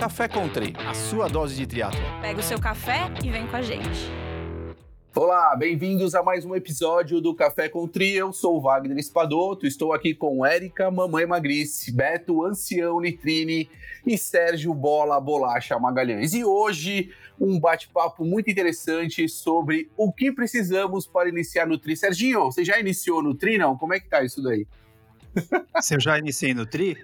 Café Country, a sua dose de triatlo. Pega o seu café e vem com a gente. Olá, bem-vindos a mais um episódio do Café com Tri. Eu sou o Wagner Espadoto, estou aqui com Érica, Mamãe Magrice, Beto, Ancião Nitrine e Sérgio Bola Bolacha Magalhães. E hoje um bate-papo muito interessante sobre o que precisamos para iniciar no Tri. Serginho, você já iniciou no Tri, não? Como é que tá isso daí? Se eu já iniciei no Tri?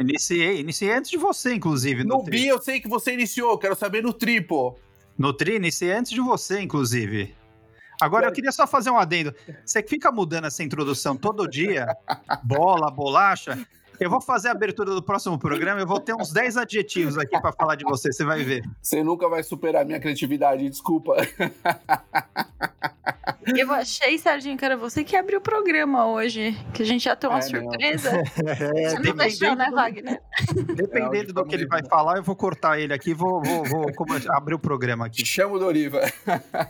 Iniciei, iniciei antes de você, inclusive. No, no Bi, eu sei que você iniciou, quero saber no Tri, pô. No Tri, iniciei antes de você, inclusive. Agora eu queria só fazer um adendo. Você fica mudando essa introdução todo dia, bola, bolacha. Eu vou fazer a abertura do próximo programa, eu vou ter uns 10 adjetivos aqui para falar de você, você vai ver. Você nunca vai superar minha criatividade, desculpa. Eu achei, Serginho, que era você que abriu o programa hoje, que a gente já tem uma É, surpresa. É, Você não deixou, né, Wagner? Dependendo do que ele vai falar, eu vou cortar ele aqui, vou, vou, vou como- abrir o programa aqui. Chamo o Doriva.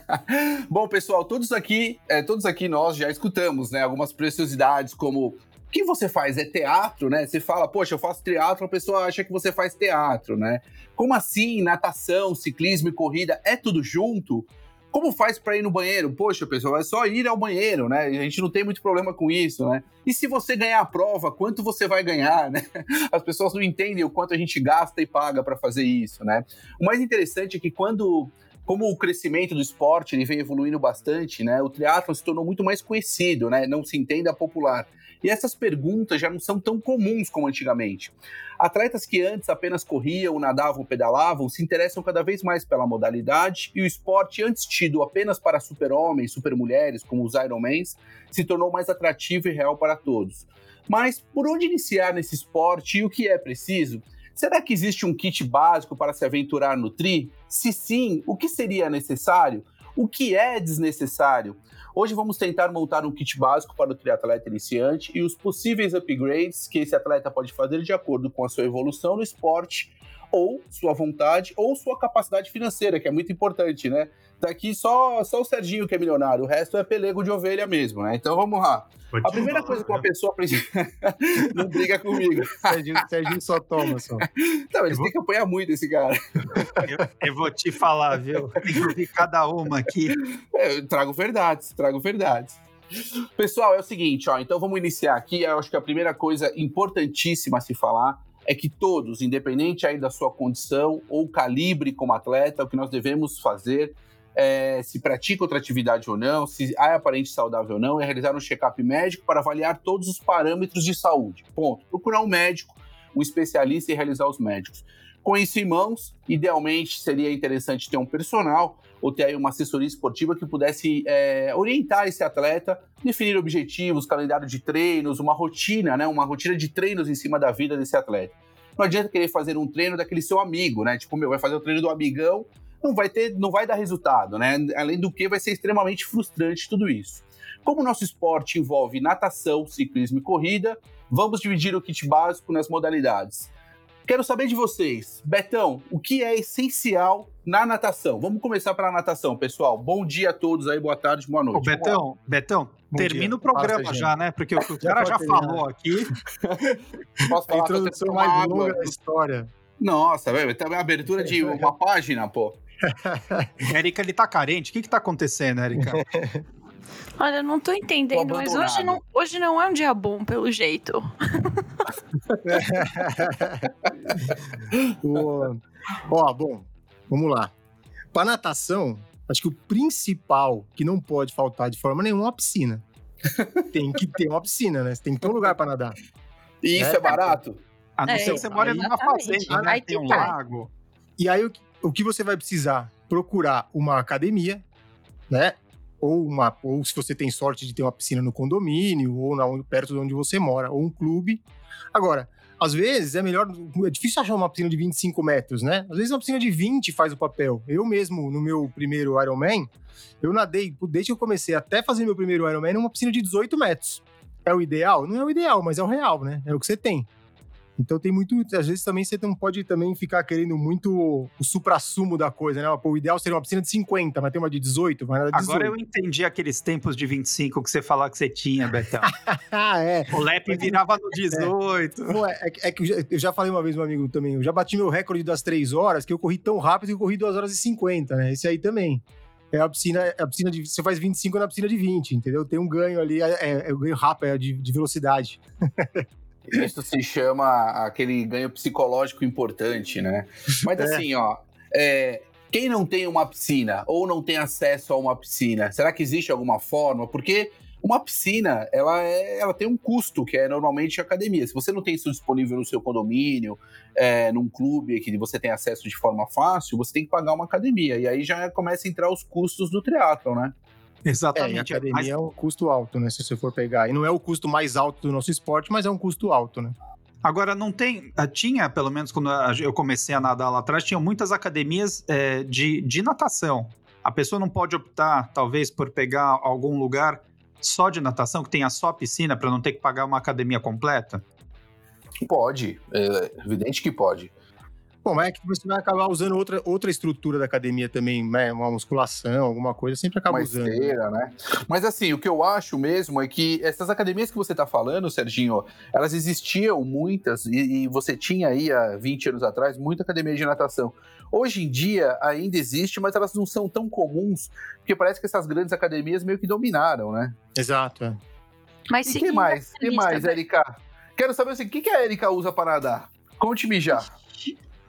Bom, pessoal, todos aqui, é, todos aqui nós já escutamos, né, algumas preciosidades como o que você faz é teatro, né? Você fala, poxa, eu faço teatro, a pessoa acha que você faz teatro, né? Como assim natação, ciclismo e corrida é tudo junto? Como faz para ir no banheiro? Poxa, pessoal, é só ir ao banheiro, né? A gente não tem muito problema com isso, né? E se você ganhar a prova, quanto você vai ganhar, né? As pessoas não entendem o quanto a gente gasta e paga para fazer isso, né? O mais interessante é que quando como o crescimento do esporte ele vem evoluindo bastante, né? O triatlo se tornou muito mais conhecido, né? Não se entenda popular. E essas perguntas já não são tão comuns como antigamente. Atletas que antes apenas corriam, nadavam, pedalavam, se interessam cada vez mais pela modalidade e o esporte antes tido apenas para super-homens, super-mulheres, como os Ironmans, se tornou mais atrativo e real para todos. Mas por onde iniciar nesse esporte e o que é preciso? Será que existe um kit básico para se aventurar no tri? Se sim, o que seria necessário? O que é desnecessário? Hoje vamos tentar montar um kit básico para o triatleta iniciante e os possíveis upgrades que esse atleta pode fazer de acordo com a sua evolução no esporte, ou sua vontade, ou sua capacidade financeira, que é muito importante, né? Daqui só, só o Serginho que é milionário, o resto é pelego de ovelha mesmo, né? Então vamos lá. A primeira coisa que uma pessoa precisa. Não briga comigo. Serginho, Serginho só toma, só. Não, eles têm que apanhar muito esse cara. Eu, eu vou te falar, viu? Tem que ouvir cada uma aqui. É, Eu trago verdades, trago verdades. Pessoal, é o seguinte, ó, então vamos iniciar aqui. Eu acho que a primeira coisa importantíssima a se falar é que todos, independente aí da sua condição ou calibre como atleta, o que nós devemos fazer é, se pratica outra atividade ou não, se é aparente saudável ou não, é realizar um check-up médico para avaliar todos os parâmetros de saúde. Ponto. Procurar um médico, um especialista e realizar os médicos. Com isso em mãos, idealmente seria interessante ter um personal ou ter aí uma assessoria esportiva que pudesse é, orientar esse atleta, definir objetivos, calendário de treinos, uma rotina, né? Uma rotina de treinos em cima da vida desse atleta. Não adianta querer fazer um treino daquele seu amigo, né? Tipo, meu, vai fazer o treino do amigão, não vai ter, não vai dar resultado, né? Além do que vai ser extremamente frustrante tudo isso. Como o nosso esporte envolve natação, ciclismo e corrida, vamos dividir o kit básico nas modalidades. Quero saber de vocês, Betão, o que é essencial na natação? Vamos começar pela natação, pessoal. Bom dia a todos aí, boa tarde, boa Ô, noite. Lá. Betão, Betão, Bom termina dia. o programa Fala, já, né? Porque o, o cara pode já falou aqui. Posso A falar introdução com mais água? longa da história. Nossa, velho, tem uma abertura de uma página, pô. Érica, ele tá carente. O que que tá acontecendo, Érica? Olha, eu não tô entendendo, Tô mas hoje não, hoje não é um dia bom, pelo jeito. Ó, bom, vamos lá. Para natação, acho que o principal que não pode faltar de forma nenhuma é uma piscina. Tem que ter uma piscina, né? Você tem que ter um lugar para nadar. E isso É, é barato? A não É, ser que você mora numa fazenda, né? Aí Tem um tá. lago. E aí, o, o que você vai precisar? Procurar uma academia, né? Ou, uma, ou se você tem sorte de ter uma piscina no condomínio, ou na, perto de onde você mora, ou um clube. Agora, às vezes é melhor. É difícil achar uma piscina de 25 metros, né? Às vezes uma piscina de 20 faz o papel. Eu mesmo, no meu primeiro Ironman, eu nadei, desde que eu comecei até fazer meu primeiro Ironman, numa piscina de 18 metros. É o ideal? Não é o ideal, mas é o real, né? É o que você tem. Então tem muito. Às vezes também você não pode também ficar querendo muito o supra-sumo da coisa, né? Pô, o ideal seria uma piscina de 50, mas tem uma de 18, vai na 18. Agora eu entendi aqueles tempos de 25 que você falava que você tinha, Betão. ah, é. O Lep virava no 18. Pô, é, é que- é que eu já, falei uma vez, um amigo também, eu já bati meu recorde das 3 horas, que eu corri tão rápido que eu corri 2 horas e 50, né? Esse aí também. É a piscina, é a piscina de. Você faz 25 na piscina de 20, entendeu? Tem um ganho ali, é, é, é o ganho rápido, é de, de velocidade. Isso se chama aquele ganho psicológico importante, né? Mas É. assim, ó, é, quem não tem uma piscina ou não tem acesso a uma piscina, será que existe alguma forma? Porque uma piscina, ela, é, ela tem um custo, que é normalmente a academia. Se você não tem isso disponível no seu condomínio, é, num clube que você tem acesso de forma fácil, você tem que pagar uma academia. E aí já começa a entrar os custos do triatlon, né? É, e a Exatamente. academia Mas- é um custo alto, né? Se você for pegar. E não é o custo mais alto do nosso esporte, mas é um custo alto, né? Agora, não tem. ah, Tinha, pelo menos quando eu comecei a nadar lá atrás, tinham muitas academias é, de, de natação. A pessoa não pode optar, talvez, por pegar algum lugar só de natação, que tenha só piscina, para não ter que pagar uma academia completa? Pode, é evidente que pode. Bom, mas é que você vai acabar usando outra, outra estrutura da academia também, né? Uma musculação, alguma coisa, sempre acaba uma usando. esteira, né? Mas assim, o que eu acho mesmo é que essas academias que você tá falando, Serginho, elas existiam muitas, e, e você tinha aí há 20 anos atrás muita academia de natação. Hoje em dia ainda existe, mas elas não são tão comuns, porque parece que essas grandes academias meio que dominaram, né? Exato. é. Mas E que mais? que mais, Erika? Quero saber assim, o que, que a Erika usa para nadar? Conte-me já.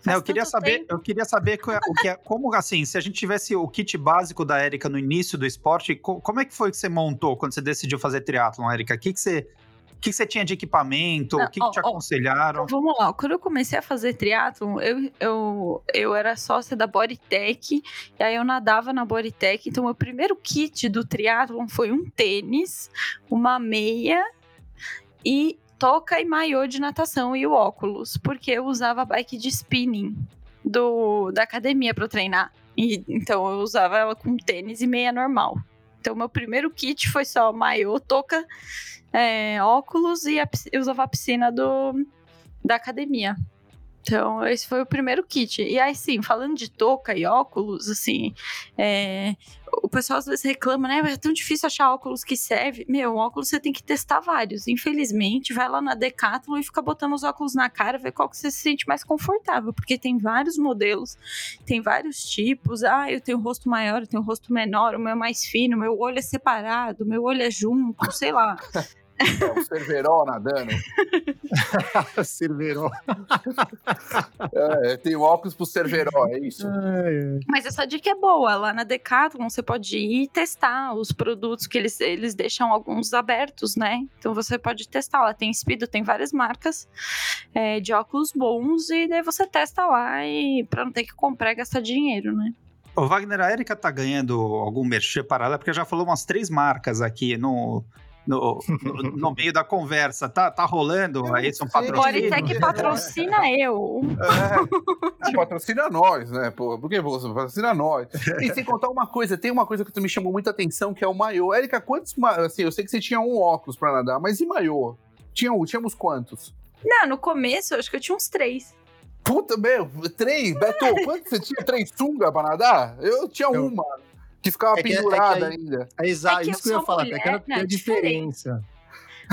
Eu queria saber, tempo. eu queria saber co- o que é, como assim, se a gente tivesse o kit básico da Érica no início do esporte, co- como é que foi que você montou quando você decidiu fazer triatlon, Érica? O que, que você o que, que você tinha de equipamento? Não, o que, que te ó, aconselharam? Então, vamos lá, quando eu comecei a fazer triatlon, eu, eu, eu era sócia da Bodytech, e aí eu nadava na Bodytech, então meu primeiro kit do triatlon foi um tênis, uma meia e toca e maiô de natação e o óculos, porque eu usava bike de spinning do, da academia para treinar. E, então eu usava ela com tênis e meia normal. Então meu primeiro kit foi só maiô, touca, é, óculos e a eu usava a piscina do, da academia. Então, esse foi o primeiro kit. E aí, sim, falando de touca e óculos, assim, é, o pessoal às vezes reclama, né? "Mas É tão difícil achar óculos que serve. Meu, óculos você tem que testar vários. Infelizmente, vai lá na Decathlon e fica botando os óculos na cara, ver qual que você se sente mais confortável. Porque tem vários modelos, tem vários tipos. Ah, eu tenho um rosto maior, eu tenho um rosto menor, o meu é mais fino, meu olho é separado, o meu olho é junto, sei lá. É, o Cerveró nadando. Cerveró. É, tem óculos pro Cerveró, é isso. Mas essa dica é boa. Lá na Decathlon você pode ir e testar os produtos que eles, eles deixam alguns abertos, né? Então você pode testar lá. Tem Speedo, tem várias marcas é, de óculos bons e daí você testa lá e pra não ter que comprar e gastar dinheiro, né? Ô, Wagner, a Erika tá ganhando algum merchan paralelo, porque já falou umas três marcas aqui no, no, no, no meio da conversa. Tá, tá rolando aí, são patrocínios? Bodytech patrocina eu. É, patrocina nós, né? Pô, por que você patrocina nós? E sem contar uma coisa, tem uma coisa que me chamou muita atenção, que é o maiô. Érica, quantos. Assim, eu sei que você tinha um óculos pra nadar, mas e maiô? Tinha, tínhamos quantos? Não, no começo eu acho que eu tinha uns três. Puta, meu, três, Beto, quantos você tinha? Três sunga pra nadar? Eu tinha Eu- uma, que ficava É que- é que pendurada aí- ainda. É exato, É que isso que eu ia falar, mulher, aquela né? tem a diferença.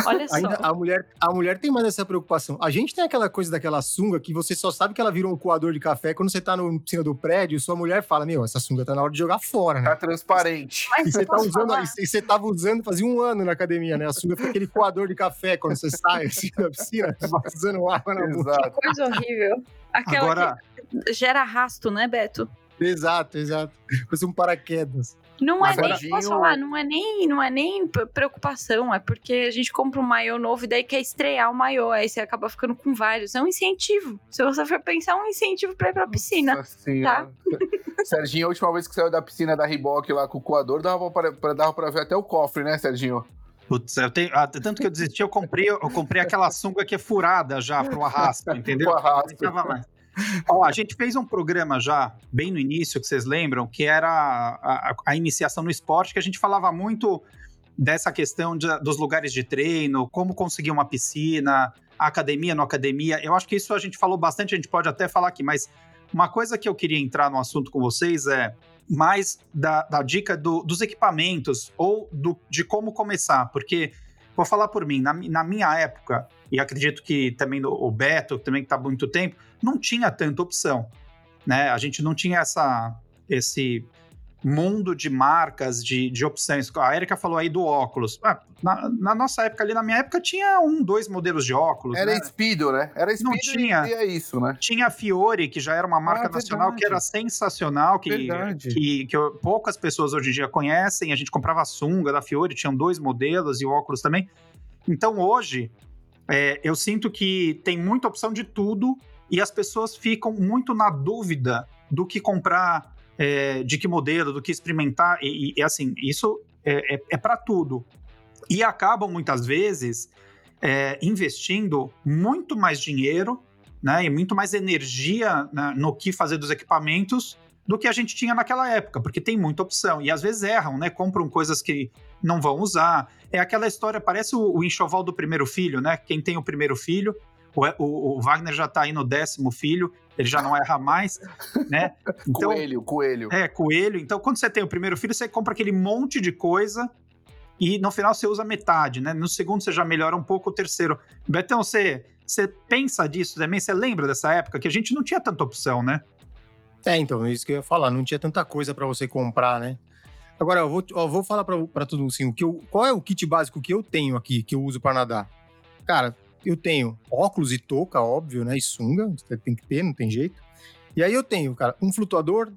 Olha só. Ainda, a, mulher, a mulher tem mais essa preocupação. A gente tem aquela coisa daquela sunga que você só sabe que ela virou um coador de café quando você tá no em cima do prédio, sua mulher fala: Meu, essa sunga tá na hora de jogar fora, né? Tá transparente. Mas E você, tá usando, e você tava usando fazia um ano na academia, né? A sunga fica aquele coador de café quando você sai assim da piscina, vazando água na boca. Exato. Coisa horrível. Aquela Agora, que gera arrasto, né, Beto? Exato, exato. Fosse um paraquedas. Não é Agora, nem, Dinho- posso falar, não é nem, não é nem preocupação, é porque a gente compra um maiô novo e daí quer estrear o maiô, aí você acaba ficando com vários. É um incentivo. Se você for pensar, é um incentivo pra ir pra piscina. Senhora. Serginho, a última vez que saiu da piscina da Riboc lá com o coador, dava pra, pra- dava pra ver até o cofre, né, Serginho? putz, eu tenho, ah, tanto que eu desisti, eu comprei, eu comprei aquela sunga que é furada já pro arrasto, entendeu? Pro arrasto. Ó, a gente fez um programa já, bem no início, que vocês lembram, que era a, a- a iniciação no esporte, que a gente falava muito dessa questão de, dos lugares de treino, como conseguir uma piscina, academia no academia. Eu acho que isso a gente falou bastante, a gente pode até falar aqui, mas uma coisa que eu queria entrar no assunto com vocês é mais da, da dica do, dos equipamentos ou do, de como começar, porque vou falar por mim, na, na minha época, e acredito que também o Beto, também que está há muito tempo, não tinha tanta opção. Né? A gente não tinha essa, esse mundo de marcas, de, de opções. A Erika falou aí do óculos. Ah, na, na, nossa época ali, na minha época, tinha um, dois modelos de óculos. Era né? Speedo, né? Era Speedo Não tinha. e é isso, né? Tinha a Fiore, que já era uma marca Ah, nacional verdade. que era sensacional, que, Verdade. que, que eu- poucas pessoas hoje em dia conhecem. A gente comprava a sunga da Fiore, tinham dois modelos e o óculos também. Então hoje, é, eu sinto que tem muita opção de tudo e as pessoas ficam muito na dúvida do que comprar, é, de que modelo, do que experimentar. E, e, assim, isso é, é, é para tudo. E acabam muitas vezes é, investindo muito mais dinheiro né, e muito mais energia né, no que fazer dos equipamentos do que a gente tinha naquela época, porque tem muita opção. E às vezes erram, né? Compram coisas que não vão usar. É aquela história, parece o, o enxoval do primeiro filho, né? Quem tem o primeiro filho, o, o- o Wagner já tá aí no décimo filho, ele já não erra mais, né? Então, coelho, coelho. é, coelho. Então, quando você tem o primeiro filho, você compra aquele monte de coisa e no final você usa metade, né? No segundo você já melhora um pouco o terceiro. Betão, você, você pensa disso também? Você lembra dessa época que a gente não tinha tanta opção, né? É, então, é isso que eu ia falar. Não tinha tanta coisa pra você comprar, né? Agora, eu vou, eu vou falar pra pra todo mundo assim, o que eu, qual é o kit básico que eu tenho aqui, que eu uso pra nadar? Cara, eu tenho óculos e touca, óbvio, né? E sunga, você tem que ter, não tem jeito. E aí eu tenho, cara, um flutuador,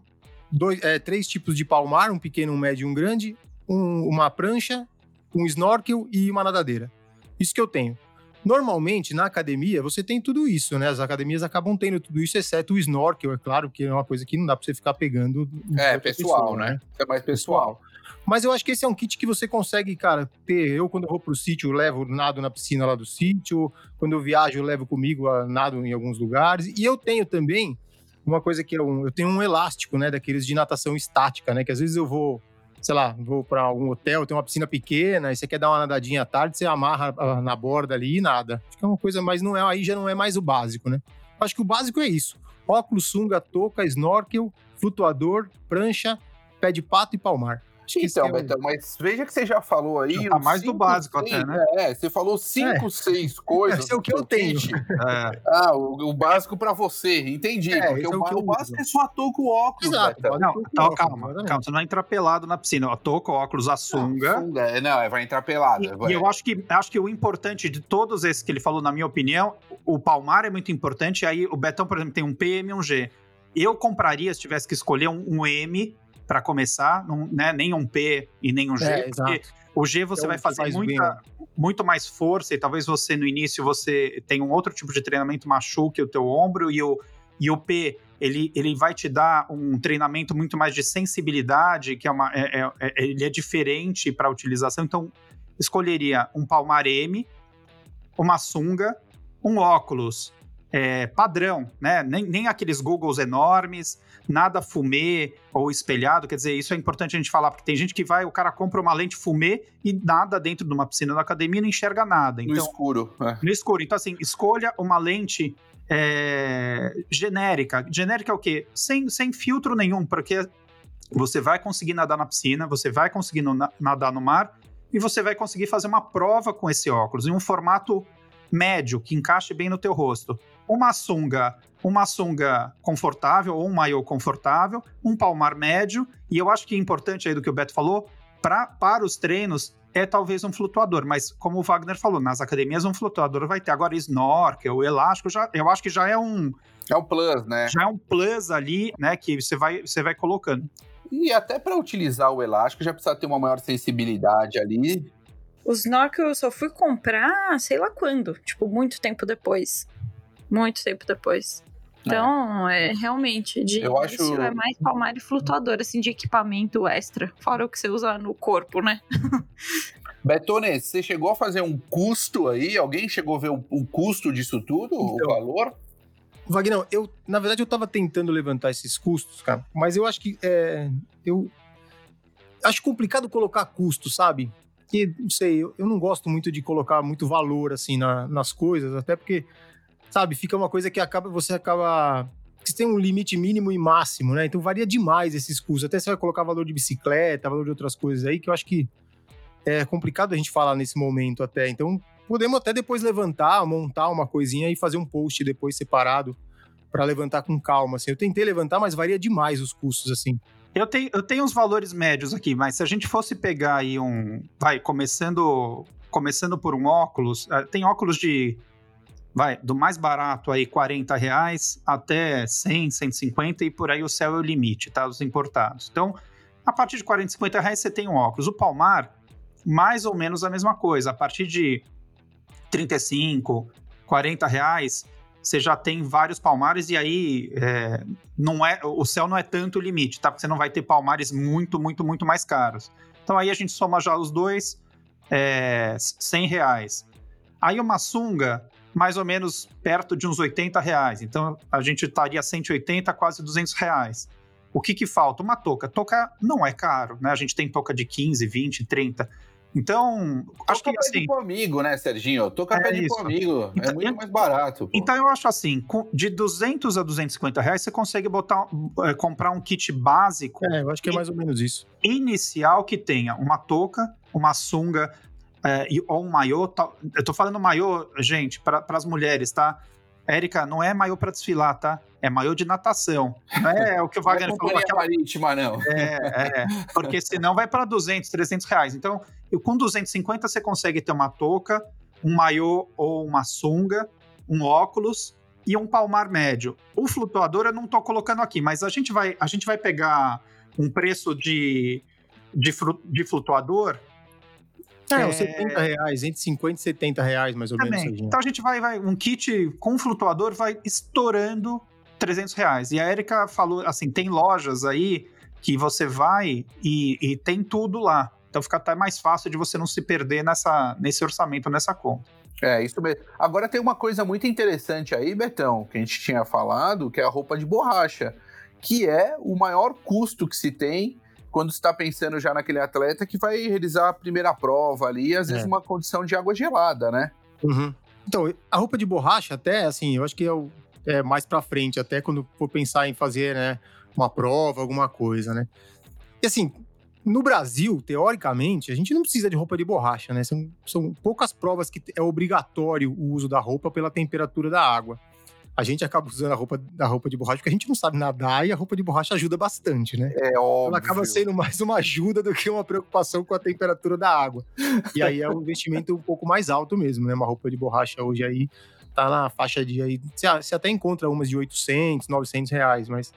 dois, é, três tipos de palmar, um pequeno, um médio e um grande, um- uma prancha, um snorkel e uma nadadeira. Isso que eu tenho. Normalmente, na academia, você tem tudo isso, né? As academias acabam tendo tudo isso, exceto o snorkel, é claro, que é uma coisa que não dá pra você ficar pegando. É, pessoal, pessoa, né? É mais pessoal. Mas eu acho que esse é um kit que você consegue, cara, ter. Eu, quando eu vou pro sítio, levo nado na piscina lá do sítio. Quando eu viajo, eu levo comigo a nado em alguns lugares. E eu tenho também uma coisa que é um. Eu tenho um elástico, né? Daqueles de natação estática, né? Que às vezes eu vou, sei lá, vou pra algum hotel, tem uma piscina pequena, e você quer dar uma nadadinha à tarde, você amarra ah, na borda ali e nada. É uma coisa, mas não é, aí já não é mais o básico, né? Acho que o básico é isso: óculos, sunga, touca, snorkel, flutuador, prancha, pé de pato e palmar. Acho que esse Então, é o- Betão, mas veja que você já falou aí. Já tá mais do cinco, básico seis- até, né? É, você falou cinco, seis coisas. Esse é o do que eu tenho. É, Ah, o, o básico pra você, entendi. É, porque esse é o, o que o básico uso. é só a touca o óculos, Exato, Betão. não, então, óculos, calma, calma, você não vai entrar pelado na piscina. A touca, o óculos, a sunga. Sunga, é, Não, é, vai entrar pelada. E, vai. e eu acho que, acho que o importante de todos esses que ele falou, na minha opinião, o Palmar é muito importante. Aí o Betão, por exemplo, tem um P, M e um G. Eu compraria, se tivesse que escolher, um, um M para começar, não, né, nem um P e nem um G, É, porque exato. o G você É o vai fazer faz muita, muito mais força e talvez você no início você tenha um outro tipo de treinamento machuque o teu ombro e o, e o P ele, ele vai te dar um treinamento muito mais de sensibilidade, que é uma, é- é- é- ele é diferente para utilização. Então, escolheria um Palmar M, uma sunga, um óculos é, padrão, né? Nem, nem aqueles Googles enormes, nada fumê ou espelhado. Quer dizer, isso é importante a gente falar, porque tem gente que vai, o cara compra uma lente fumê e nada dentro de uma piscina da academia e não enxerga nada. No Então, escuro. é. no escuro. Então, assim, escolha uma lente é, genérica. Genérica é o quê? Sem, sem filtro nenhum, porque você vai conseguir nadar na piscina, você vai conseguir no- na- nadar no mar e você vai conseguir fazer uma prova com esse óculos em um formato médio que encaixe bem no teu rosto. Uma sunga, uma sunga confortável ou um maiô confortável, um palmar médio e eu acho que é importante aí do que o Beto falou, pra, para os treinos é talvez um flutuador, mas como o Wagner falou, nas academias um flutuador vai ter. Agora snorkel, elástico, já, eu acho que já é um É um plus, né? já é um plus ali, né, que você vai você vai colocando. E até para utilizar o elástico já precisa ter uma maior sensibilidade ali. O snorkel eu só fui comprar, sei lá quando. Tipo, muito tempo depois. Muito tempo depois. Então, é, realmente, de Eu acho- é mais palmar e flutuador, assim, de equipamento extra. Fora o que você usa no corpo, né? Betone, você chegou a fazer um custo aí? Alguém chegou a ver o, o custo disso tudo? o Então. valor? Vagnão, eu, na verdade, eu tava tentando levantar esses custos, cara, mas eu acho que é, eu acho complicado colocar custo, sabe? que, não sei, eu, eu não gosto muito de colocar muito valor, assim, na, nas coisas, até porque, sabe, fica uma coisa que acaba, você acaba que tem um limite mínimo e máximo, né? Então varia demais esses custos. Até você vai colocar valor de bicicleta, valor de outras coisas aí, que eu acho que é complicado a gente falar nesse momento até. Então podemos até depois levantar, montar uma coisinha e fazer um post depois separado para levantar com calma. Assim. Eu tentei levantar, mas varia demais os custos, assim. Eu tenho, eu tenho os valores médios aqui, mas se a gente fosse pegar aí um. Vai, começando, começando por um óculos, eh, tem óculos de vai, do mais barato aí 40 reais até 100, 150 e por aí o céu é o limite, tá? Os importados. Então, a partir de 40, 50 reais você tem um óculos. O Palmar, mais ou menos a mesma coisa. A partir de 35, 40 reais, você já tem vários palmares e aí é, não é, o céu não é tanto o limite, tá? Porque você não vai ter palmares muito, muito, muito mais caros. Então aí a gente soma já os dois, é, 100 reais. Aí uma sunga, mais ou menos perto de uns 80 reais. Então a gente estaria 180, quase 200 reais. O que que falta? Uma touca. Touca não é caro, né? A gente tem touca de 15, 20, 30. Então, Toca acho que assim. Toca amigo, né, Serginho? Toca é pede pro amigo. É então, é muito mais barato. Pô. Então, eu acho assim: de 200 a 250 reais, você consegue botar, é, comprar um kit básico. É, eu acho que é mais ou menos isso. Inicial que tenha uma touca, uma sunga é, ou um maiô. Eu tô falando maiô, gente, para as mulheres, tá? Érica, não é maiô para desfilar, tá? É maiô de natação. Não é o que o Wagner não é falou. Aquela... marítima, não. É, é, porque senão vai para 200, 300 reais. Então, com 250 você consegue ter uma touca, um maiô ou uma sunga, um óculos e um palmar médio. O flutuador eu não estou colocando aqui, mas a gente vai, a gente vai pegar um preço de, de, de flutuador é, uns 70 reais, entre 50 e 70 reais, mais ou Também. menos. Então a gente vai, vai, um kit com flutuador vai estourando 300 reais. E a Erika falou, assim, tem lojas aí que você vai e, e tem tudo lá. Então fica até mais fácil de você não se perder nessa, nesse orçamento, nessa conta. É, isso mesmo. Agora tem uma coisa muito interessante aí, Betão, que a gente tinha falado, que é a roupa de borracha, que é o maior custo que se tem quando está pensando já naquele atleta que vai realizar a primeira prova ali, às vezes é. uma condição de água gelada, né? Uhum. Então, a roupa de borracha, até assim, eu acho que é, o, é mais para frente, até quando for pensar em fazer, né, uma prova, alguma coisa, né? E assim, no Brasil, teoricamente, a gente não precisa de roupa de borracha, né? São, são poucas provas que é obrigatório o uso da roupa pela temperatura da água a gente acaba usando a roupa, a roupa de borracha porque a gente não sabe nadar e a roupa de borracha ajuda bastante, né? É óbvio. Ela acaba sendo mais uma ajuda do que uma preocupação com a temperatura da água. E aí é um investimento um pouco mais alto mesmo, né? Uma roupa de borracha hoje aí tá na faixa de aí. Você até encontra umas de 800, 900 reais, mas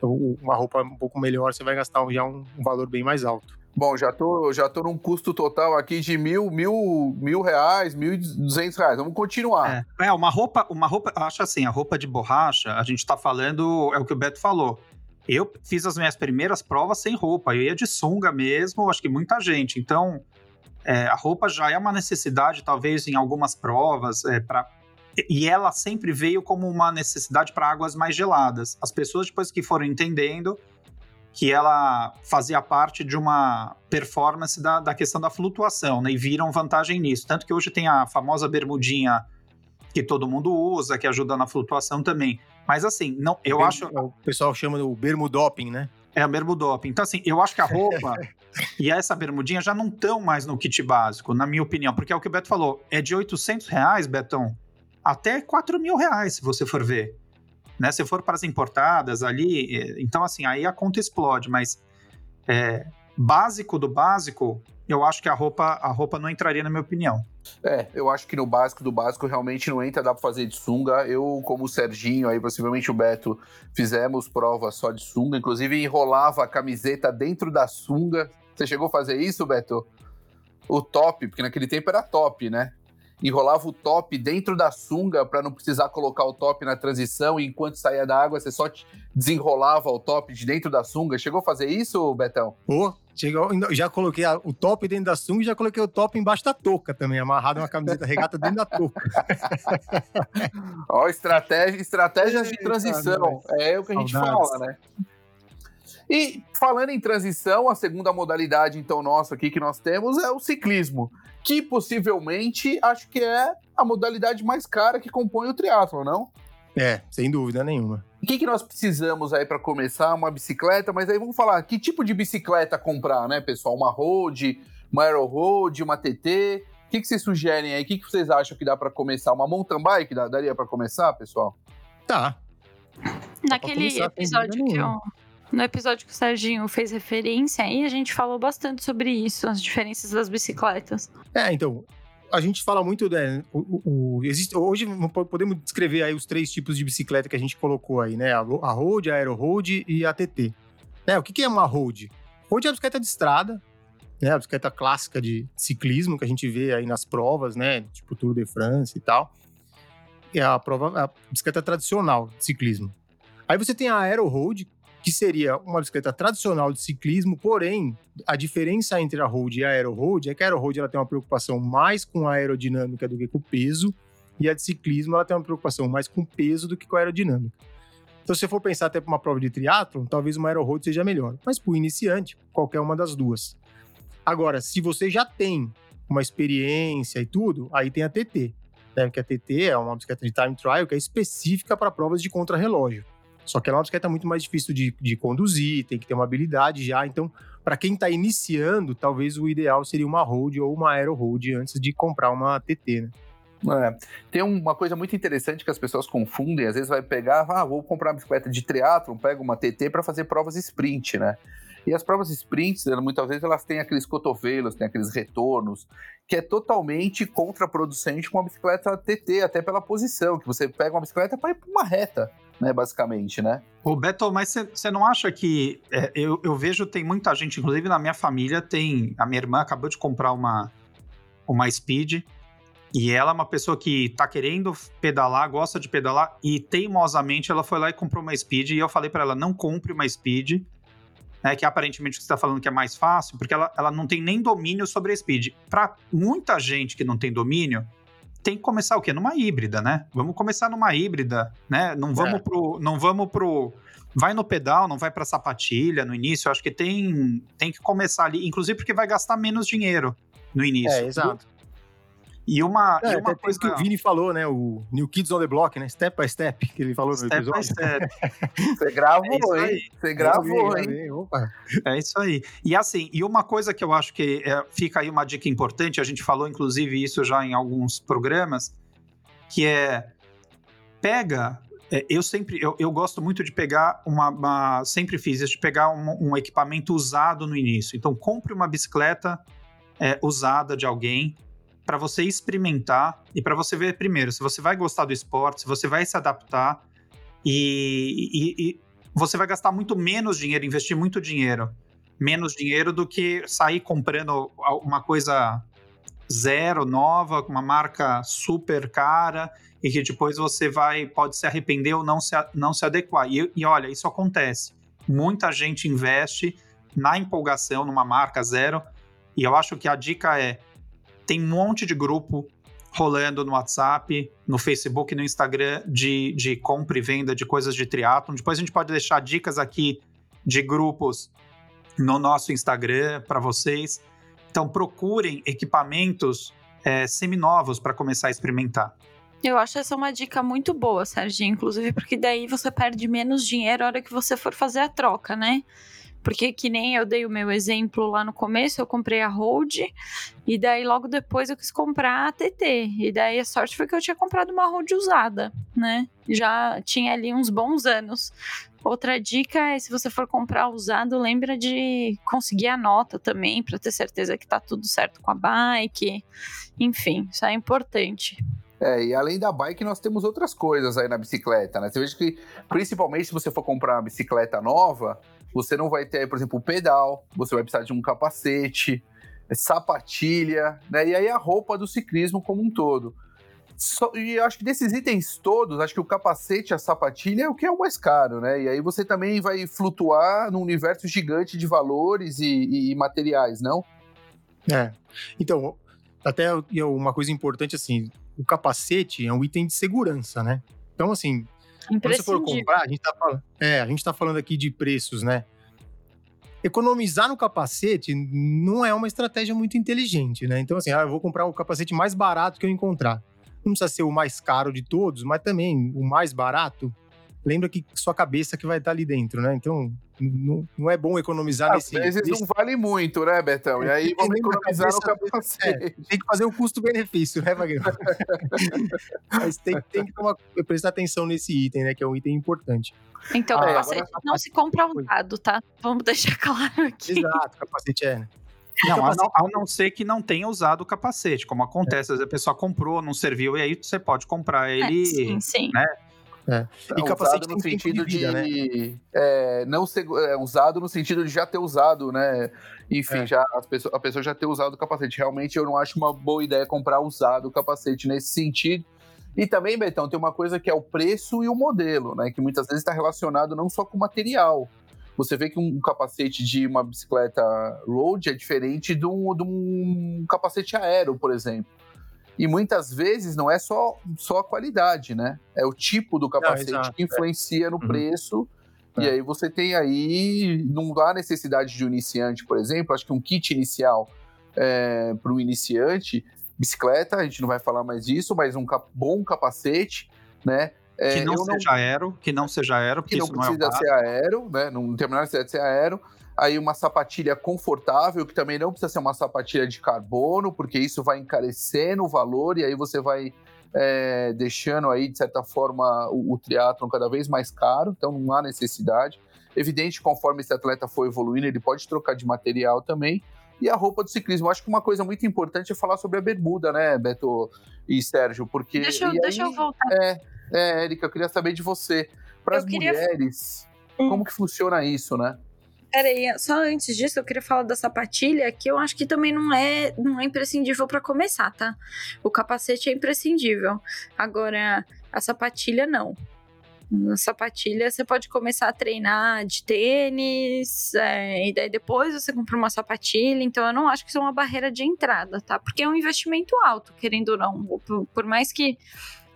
uma roupa um pouco melhor você vai gastar já um, um valor bem mais alto. Bom, já tô, já tô num custo total aqui de mil, mil, mil reais, mil e duzentos reais. Vamos continuar. É, é, uma roupa, uma roupa, acho assim, a roupa de borracha, a gente tá falando, é o que o Beto falou. Eu fiz as minhas primeiras provas sem roupa, eu ia de sunga mesmo, acho que muita gente. Então, é, a roupa já é uma necessidade, talvez, em algumas provas, é, para e ela sempre veio como uma necessidade para águas mais geladas. As pessoas, depois que foram entendendo, que ela fazia parte de uma performance da, da questão da flutuação, né? E viram vantagem nisso. Tanto que hoje tem a famosa bermudinha que todo mundo usa, que ajuda na flutuação também. Mas assim, não, eu acho. O pessoal chama o bermudoping, né? É, o bermudoping. Então, assim, eu acho que a roupa e essa bermudinha já não estão mais no kit básico, na minha opinião, porque é o que o Beto falou, é de 800 reais, Betão, até 4 mil reais, se você for ver. Né? Se for para as importadas ali, é, então assim, aí a conta explode, mas é, básico do básico, eu acho que a roupa, a roupa não entraria na minha opinião. É, eu acho que no básico do básico realmente não entra, dá para fazer de sunga. Eu, como o Serginho, aí possivelmente o Beto, fizemos prova só de sunga, inclusive enrolava a camiseta dentro da sunga. Você chegou a fazer isso, Beto? O top, porque naquele tempo era top, né? Enrolava o top dentro da sunga para não precisar colocar o top na transição e enquanto saía da água você só desenrolava o top de dentro da sunga. Chegou a fazer isso, Betão? Pô, chegou, já coloquei o top dentro da sunga e já coloquei o top embaixo da touca também, amarrado uma camiseta regata dentro da touca. Ó, estratégia, estratégias de transição. É o que a gente fala, né? E falando em transição, a segunda modalidade, então, nossa aqui que nós temos é o ciclismo, que possivelmente acho que é a modalidade mais cara que compõe o triatlo, não? É, sem dúvida nenhuma. O que, que nós precisamos aí para começar? Uma bicicleta, mas aí vamos falar, que tipo de bicicleta comprar, né, pessoal? Uma road, uma aero road, uma TT? O que, que vocês sugerem aí? O que, que vocês acham que dá para começar? Uma mountain bike daria para começar, pessoal? Tá. Naquele episódio que eu, no episódio que o Serginho fez referência aí, a gente falou bastante sobre isso, as diferenças das bicicletas. É, então, a gente fala muito, né, o, o, existe, hoje podemos descrever aí os três tipos de bicicleta que a gente colocou aí, né, a, a road, a aero road e a TT. Né, o que, que é uma road? Road é a bicicleta de estrada, né, a bicicleta clássica de ciclismo que a gente vê aí nas provas, né, tipo Tour de France e tal. É a prova, a bicicleta tradicional de ciclismo. Aí você tem a aero road, que seria uma bicicleta tradicional de ciclismo, porém, a diferença entre a road e a aero road é que a aero road ela tem uma preocupação mais com a aerodinâmica do que com o peso, e a de ciclismo ela tem uma preocupação mais com o peso do que com a aerodinâmica. Então, se você for pensar até para uma prova de triatlon, talvez uma aero road seja melhor, mas para o iniciante, qualquer uma das duas. Agora, se você já tem uma experiência e tudo, aí tem a TT, né? Que a TT é uma bicicleta de time trial que é específica para provas de contrarrelógio. Só que ela é uma bicicleta muito mais difícil de, de conduzir, tem que ter uma habilidade já. Então, para quem está iniciando, talvez o ideal seria uma road ou uma aero road antes de comprar uma TT, né? É. Tem uma coisa muito interessante que as pessoas confundem, às vezes vai pegar, ah, vou comprar uma bicicleta de triatlon, pega uma TT para fazer provas sprint, né? E as provas sprints, muitas vezes elas têm aqueles cotovelos, têm aqueles retornos, que é totalmente contraproducente com uma bicicleta TT, até pela posição, que você pega uma bicicleta para ir para uma reta né, basicamente, né? Ô Beto, mas você não acha que. É, eu, eu vejo, tem muita gente, inclusive na minha família, tem. A minha irmã acabou de comprar uma, uma Speed. E ela é uma pessoa que tá querendo pedalar, gosta de pedalar, e teimosamente ela foi lá e comprou uma Speed. E eu falei para ela: não compre uma Speed, né, que aparentemente você está falando que é mais fácil, porque ela, ela não tem nem domínio sobre a Speed. Para muita gente que não tem domínio, tem que começar o quê? Numa híbrida, né? Vamos começar numa híbrida, né? Não vamos é. pro. Não vamos pro. Vai no pedal, não vai pra sapatilha no início. Eu acho que tem, tem que começar ali, inclusive porque vai gastar menos dinheiro no início. É, exato. E uma, é, e uma coisa que o Vini falou, né? O New Kids on the Block, né? Step by step, que ele falou step no episódio. By step. Você gravou, é hein? Você gravou, hein? Opa. É isso aí. E assim, e uma coisa que eu acho que é, fica aí uma dica importante, a gente falou inclusive isso já em alguns programas, que é pega é, eu sempre eu, eu, gosto muito de pegar uma, uma sempre fiz isso de pegar um, um, equipamento usado no início então compre uma bicicleta é, usada de alguém para você experimentar e para você ver primeiro se você vai gostar do esporte, se você vai se adaptar e, e, e você vai gastar muito menos dinheiro, investir muito dinheiro, menos dinheiro do que sair comprando uma coisa zero, nova, com uma marca super cara e que depois você vai pode se arrepender ou não se, não se adequar. E, e olha, isso acontece. Muita gente investe na empolgação numa marca zero e eu acho que a dica é tem um monte de grupo rolando no WhatsApp, no Facebook, no Instagram de, de compra e venda de coisas de triatlon. Depois a gente pode deixar dicas aqui de grupos no nosso Instagram para vocês. Então procurem equipamentos é, seminovos para começar a experimentar. Eu acho essa uma dica muito boa, Serginho, inclusive porque daí você perde menos dinheiro na hora que você for fazer a troca, né? Porque que nem eu dei o meu exemplo lá no começo, eu comprei a Hold e daí logo depois eu quis comprar a TT. E daí a sorte foi que eu tinha comprado uma Hold usada, né? Já tinha ali uns bons anos. Outra dica é se você for comprar usado, lembra de conseguir a nota também para ter certeza que tá tudo certo com a bike. Enfim, isso é importante. É, e além da bike, nós temos outras coisas aí na bicicleta, né? Você veja que, principalmente se você for comprar uma bicicleta nova, você não vai ter, por exemplo, o pedal, você vai precisar de um capacete, sapatilha, né? E aí a roupa do ciclismo como um todo. So, e acho que desses itens todos, acho que o capacete a sapatilha é o que é o mais caro, né? E aí você também vai flutuar num universo gigante de valores e, e, e materiais, não? É. Então, até uma coisa importante, assim, o capacete é um item de segurança, né? Então, assim, quando você for comprar, a gente tá falando, é, a gente tá falando aqui de preços, né? economizar no capacete não é uma estratégia muito inteligente, né? Então, assim, ah, eu vou comprar o capacete mais barato que eu encontrar. Não precisa ser o mais caro de todos, mas também o mais barato. Lembra que sua cabeça que vai estar ali dentro, né? Então, não, não é bom economizar Às nesse. vezes nesse- não vale muito, né, Betão? E aí vamos economizar no capacete. Tem que fazer um custo-benefício, né, Wagner? Mas tem, tem que tomar- prestar atenção nesse item, né? Que é um item importante. Então, Ah, o é, capacete agora- não se compra usado, tá? Vamos deixar claro aqui. Exato, capacete é. né? Não, a não, a não ser que não tenha usado o capacete, como acontece, às vezes a pessoa comprou, não serviu, e aí você pode comprar É, ele. sim, sim. E capacete usado no sentido de vida, né? é, não ser, é, usado no sentido de já ter usado, né? Enfim, É. já as pessoa- a pessoa já ter usado o capacete. Realmente eu não acho uma boa ideia comprar usado o capacete nesse sentido. E também, Betão, tem uma coisa que é o preço e o modelo, né? Que muitas vezes está relacionado não só com o material. Você vê que um capacete de uma bicicleta road é diferente de um, de um capacete aéreo, por exemplo. E muitas vezes não é só, só a qualidade, né? É o tipo do capacete exato, que influencia no Uhum. preço. E É. aí você tem aí, não há necessidade de um iniciante, por exemplo, acho que um kit inicial para o iniciante, bicicleta, a gente não vai falar mais disso, mas um cap- bom capacete, né? É, Que não seja aero, que não seja aero, porque que não isso não é o ser aero, né? Não tem a menor necessidade de ser aero. Aí uma sapatilha confortável, que também não precisa ser uma sapatilha de carbono, porque isso vai encarecendo o valor e aí você vai é, deixando aí, de certa forma, o, o triatlon cada vez mais caro, então não há necessidade. Evidente, conforme esse atleta for evoluindo, ele pode trocar de material também. E a roupa do ciclismo. Eu acho que uma coisa muito importante é falar sobre a bermuda, né, Beto e Sérgio? Porque. Deixa, eu- e deixa eu aí- voltar. É, é, Érica, eu queria saber de você. Para as queria- mulheres, como que funciona isso, né? Peraí, só antes disso, eu queria falar da sapatilha, que eu acho que também não é, não é imprescindível pra começar, tá? O capacete é imprescindível. Agora, a sapatilha não. A sapatilha você pode começar a treinar de tênis, é, e daí depois você compra uma sapatilha. Então eu não acho que isso é uma barreira de entrada, tá? Porque é um investimento alto, querendo ou não. Por, por mais que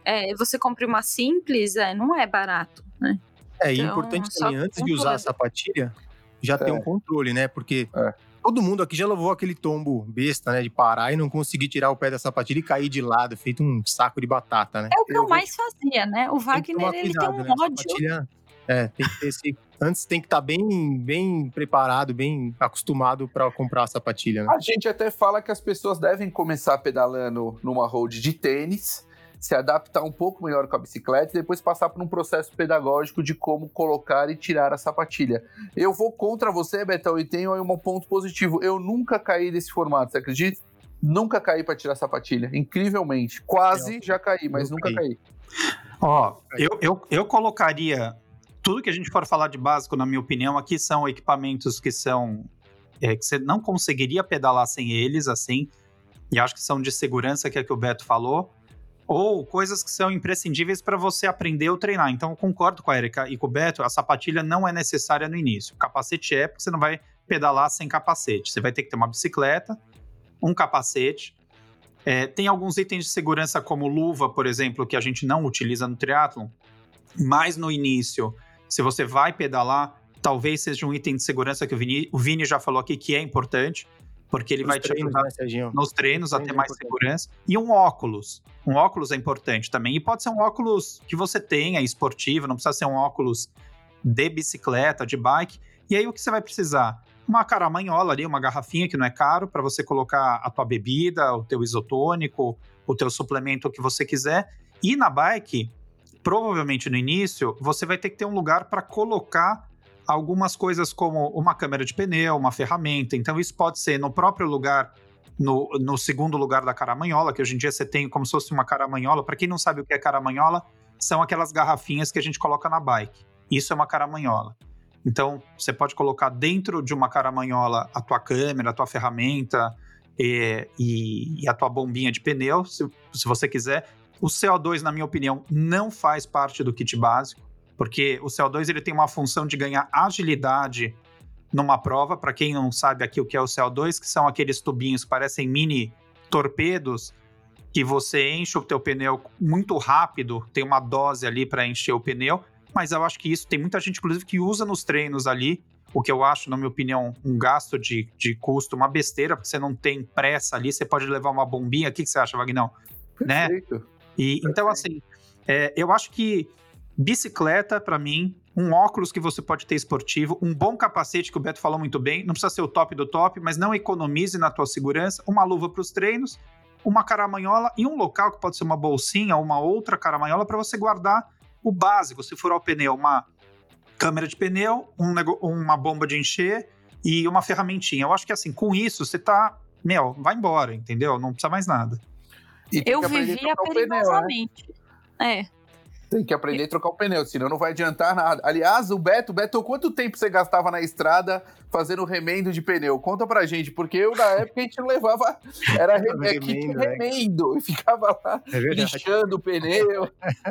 é, você compre uma simples, é, não é barato, né? É, Então, importante também, antes de usar a sapatilha, já É. um controle, né? Porque É. todo mundo aqui já levou aquele tombo besta, né? De parar e não conseguir tirar o pé da sapatilha e cair de lado, feito um saco de batata, né? É o que Eu eu, mais fazia, né? O Tem Wagner, tomar ele tem um né? Ódio. é, tem que ter esse... Antes tem que estar bem, bem preparado, bem acostumado para comprar a sapatilha, né? A gente até fala que as pessoas devem começar pedalando numa road de tênis, se adaptar um pouco melhor com a bicicleta e depois passar por um processo pedagógico de como colocar e tirar a sapatilha. Eu vou contra você, Betão, e tenho aí um ponto positivo. Eu nunca caí desse formato, você acredita? Nunca caí para tirar a sapatilha, incrivelmente. Quase já caí, mas Eu nunca caí. Ó, eu, eu, eu colocaria tudo que a gente for falar de básico, na minha opinião, aqui são equipamentos que são. é, que você não conseguiria pedalar sem eles, assim. E acho que são de segurança, que é que o Beto falou. Ou coisas que são imprescindíveis para você aprender ou treinar. Então, eu concordo com a Erika e com o Beto, a sapatilha não é necessária no início. O capacete é, porque você não vai pedalar sem capacete. Você vai ter que ter uma bicicleta, um capacete. É, tem alguns itens de segurança, como luva, por exemplo, que a gente não utiliza no triatlon. Mas no início, se você vai pedalar, talvez seja um item de segurança que o Vini, o Vini já falou aqui que é importante, porque ele Nos vai te treinos, ajudar né, nos treinos a ter é mais importante. segurança. E um óculos. Um óculos é importante também. E pode ser um óculos que você tenha, esportivo, não precisa ser um óculos de bicicleta, de bike. E aí o que você vai precisar? Uma caramanhola ali, uma garrafinha que não é caro, para você colocar a tua bebida, o teu isotônico, o teu suplemento, o que você quiser. E na bike, provavelmente no início, você vai ter que ter um lugar para colocar algumas coisas como uma câmera de pneu, uma ferramenta. Então, isso pode ser no próprio lugar, no, no segundo lugar da caramanhola, que hoje em dia você tem como se fosse uma caramanhola. Para quem não sabe o que é caramanhola, são aquelas garrafinhas que a gente coloca na bike. Isso é uma caramanhola. Então, você pode colocar dentro de uma caramanhola a tua câmera, a tua ferramenta e, e- e a tua bombinha de pneu, se, se você quiser. O CO2, na minha opinião, não faz parte do kit básico, porque o CO2 ele tem uma função de ganhar agilidade numa prova. Para quem não sabe aqui o que é o CO2, que são aqueles tubinhos que parecem mini torpedos que você enche o teu pneu muito rápido, tem uma dose ali para encher o pneu, mas eu acho que isso tem muita gente inclusive que usa nos treinos ali o que eu acho, na minha opinião, um gasto de, de custo, uma besteira, porque você não tem pressa ali, você pode levar uma bombinha. O que, que você acha, Vagnão? Né? Perfeito. E, então, assim, é, eu acho que bicicleta, para mim, um óculos que você pode ter esportivo, um bom capacete, que o Beto falou muito bem, não precisa ser o top do top, mas não economize na tua segurança, uma luva para os treinos, uma caramanhola e um local que pode ser uma bolsinha ou uma outra caramanhola para você guardar o básico, se furar o pneu, uma câmera de pneu, um uma bomba de encher e uma ferramentinha. Eu acho que assim, com isso você tá, meu, vai embora, entendeu? Não precisa mais nada. Eu vivia perigosamente. Pneu, né? É. Tem que aprender a trocar o pneu, senão não vai adiantar nada. Aliás, o Beto, Beto, quanto tempo você gastava na estrada fazendo remendo de pneu? Conta pra gente, porque eu na época a gente não levava, era remendo, é, remendo, e ficava lá é lixando o pneu,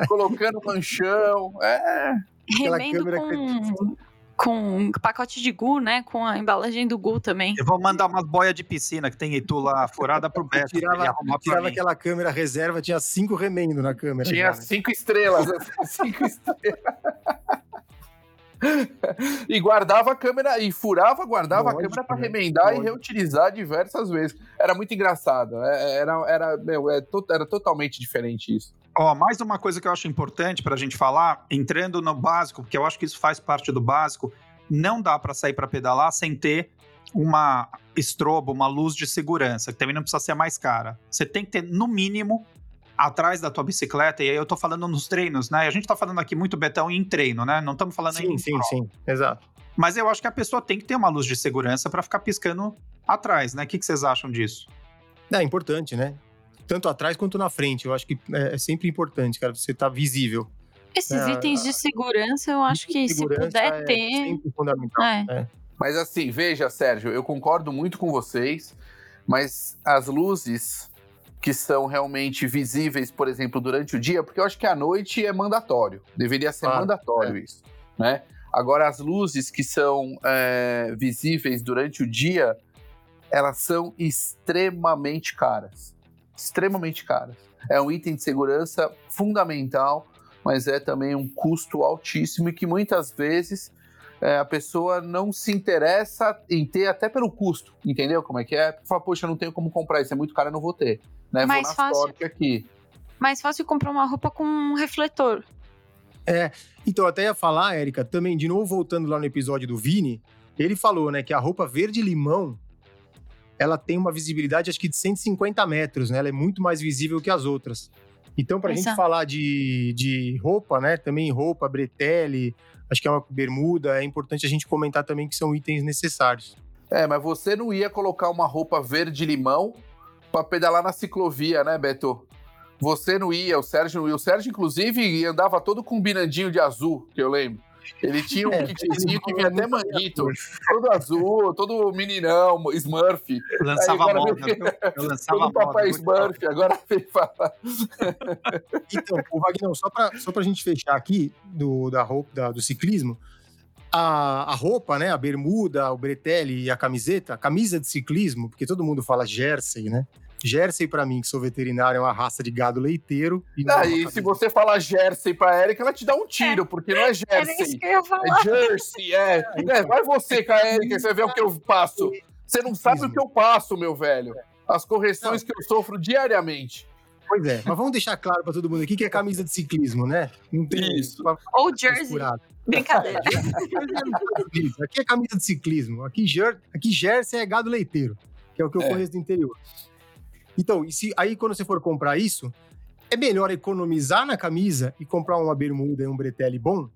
colocando manchão. É. Remendo com... Que com pacote de Gu, né? Com a embalagem do Gu também. Eu vou mandar umas boias de piscina que tem Itu lá furada pro Beto. tirava, tirava aquela câmera reserva, tinha cinco remendo na câmera. Tinha já, né? cinco estrelas. cinco estrelas. E guardava a câmera, e furava, guardava Lógico, a câmera para remendar Lógico. e reutilizar diversas vezes. Era muito engraçado. É, era, era, meu, é era totalmente diferente isso. Ó, mais uma coisa que eu acho importante para a gente falar, entrando no básico, porque eu acho que isso faz parte do básico, não dá para sair para pedalar sem ter uma estrobo, uma luz de segurança, que também não precisa ser mais cara. Você tem que ter, no mínimo, atrás da tua bicicleta, e aí eu tô falando nos treinos, né? A gente tá falando aqui muito betão em treino, né? Não estamos falando sim, em Sim, sim, sim, exato. Mas eu acho que a pessoa tem que ter uma luz de segurança para ficar piscando atrás, né? O que, que vocês acham disso? É importante, né? Tanto atrás quanto na frente. Eu acho que é, é sempre importante, cara, você tá visível. Esses é, itens de segurança, eu acho que se puder é ter. Sempre fundamental. É. é. Mas assim, veja, Sérgio, eu concordo muito com vocês, mas as luzes que são realmente visíveis, por exemplo, durante o dia, porque eu acho que à noite é mandatório, deveria ser mandatório é. isso, né? Agora, as luzes que são é, visíveis durante o dia, elas são extremamente caras. Extremamente caras. É um item de segurança fundamental, mas é também um custo altíssimo e que muitas vezes é, a pessoa não se interessa em ter até pelo custo, entendeu como é que é? Fala, poxa, eu não tenho como comprar isso, é muito caro, eu não vou ter. Né? Mais vou na fácil. aqui. Mais fácil comprar uma roupa com um refletor. É, então até ia falar, Érica, também, de novo voltando lá no episódio do Vini, ele falou, né, que a roupa verde-limão, ela tem uma visibilidade, acho que de 150 metros, né? Ela é muito mais visível que as outras. Então, para a gente falar de, de roupa, né? Também roupa, bretelle, acho que é uma bermuda, é importante a gente comentar também que são itens necessários. É, mas você não ia colocar uma roupa verde-limão para pedalar na ciclovia, né, Beto? Você não ia, o Sérgio não ia. O Sérgio, inclusive, andava todo combinandinho de azul, que eu lembro. Ele tinha um é, kitzinho que vinha até manguito, todo azul, todo meninão, Smurf. Eu lançava Aí, moda, eu lançava todo papai Smurf, agora vem falar. Então, o Wagner, só para só pra gente fechar aqui do, da roupa, da, do ciclismo, a, a roupa, né, a bermuda, o bretelle e a camiseta, a camisa de ciclismo, porque todo mundo fala jersey, né? Jersey, para mim, que sou veterinário, é uma raça de gado leiteiro. E ah, e se você falar Jersey pra Erika, ela te dá um tiro, é. porque não é Jersey. É, é Jersey, é. é. Vai você com a Erika, você vê o que eu passo. Você não sabe o que eu passo, meu velho. As correções que eu sofro diariamente. Pois é, mas vamos deixar claro para todo mundo aqui que é camisa de ciclismo, né? Não tem isso. Ou jersey. Brincadeira. aqui é camisa de ciclismo. Aqui, jer aqui jersey é gado leiteiro, que é o que eu é. conheço do interior. Então, e se, aí quando você for comprar isso, é melhor economizar na camisa e comprar uma bermuda e um bretelle bom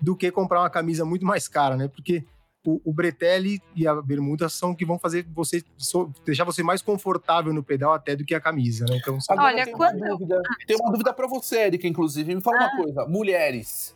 do que comprar uma camisa muito mais cara, né? Porque o, o bretelle e a bermuda são que vão fazer você so, deixar você mais confortável no pedal até do que a camisa, né? Então, sabe? Olha, tem quando uma dúvida, tem uma dúvida para você, Erika, inclusive, me fala ah. uma coisa, mulheres,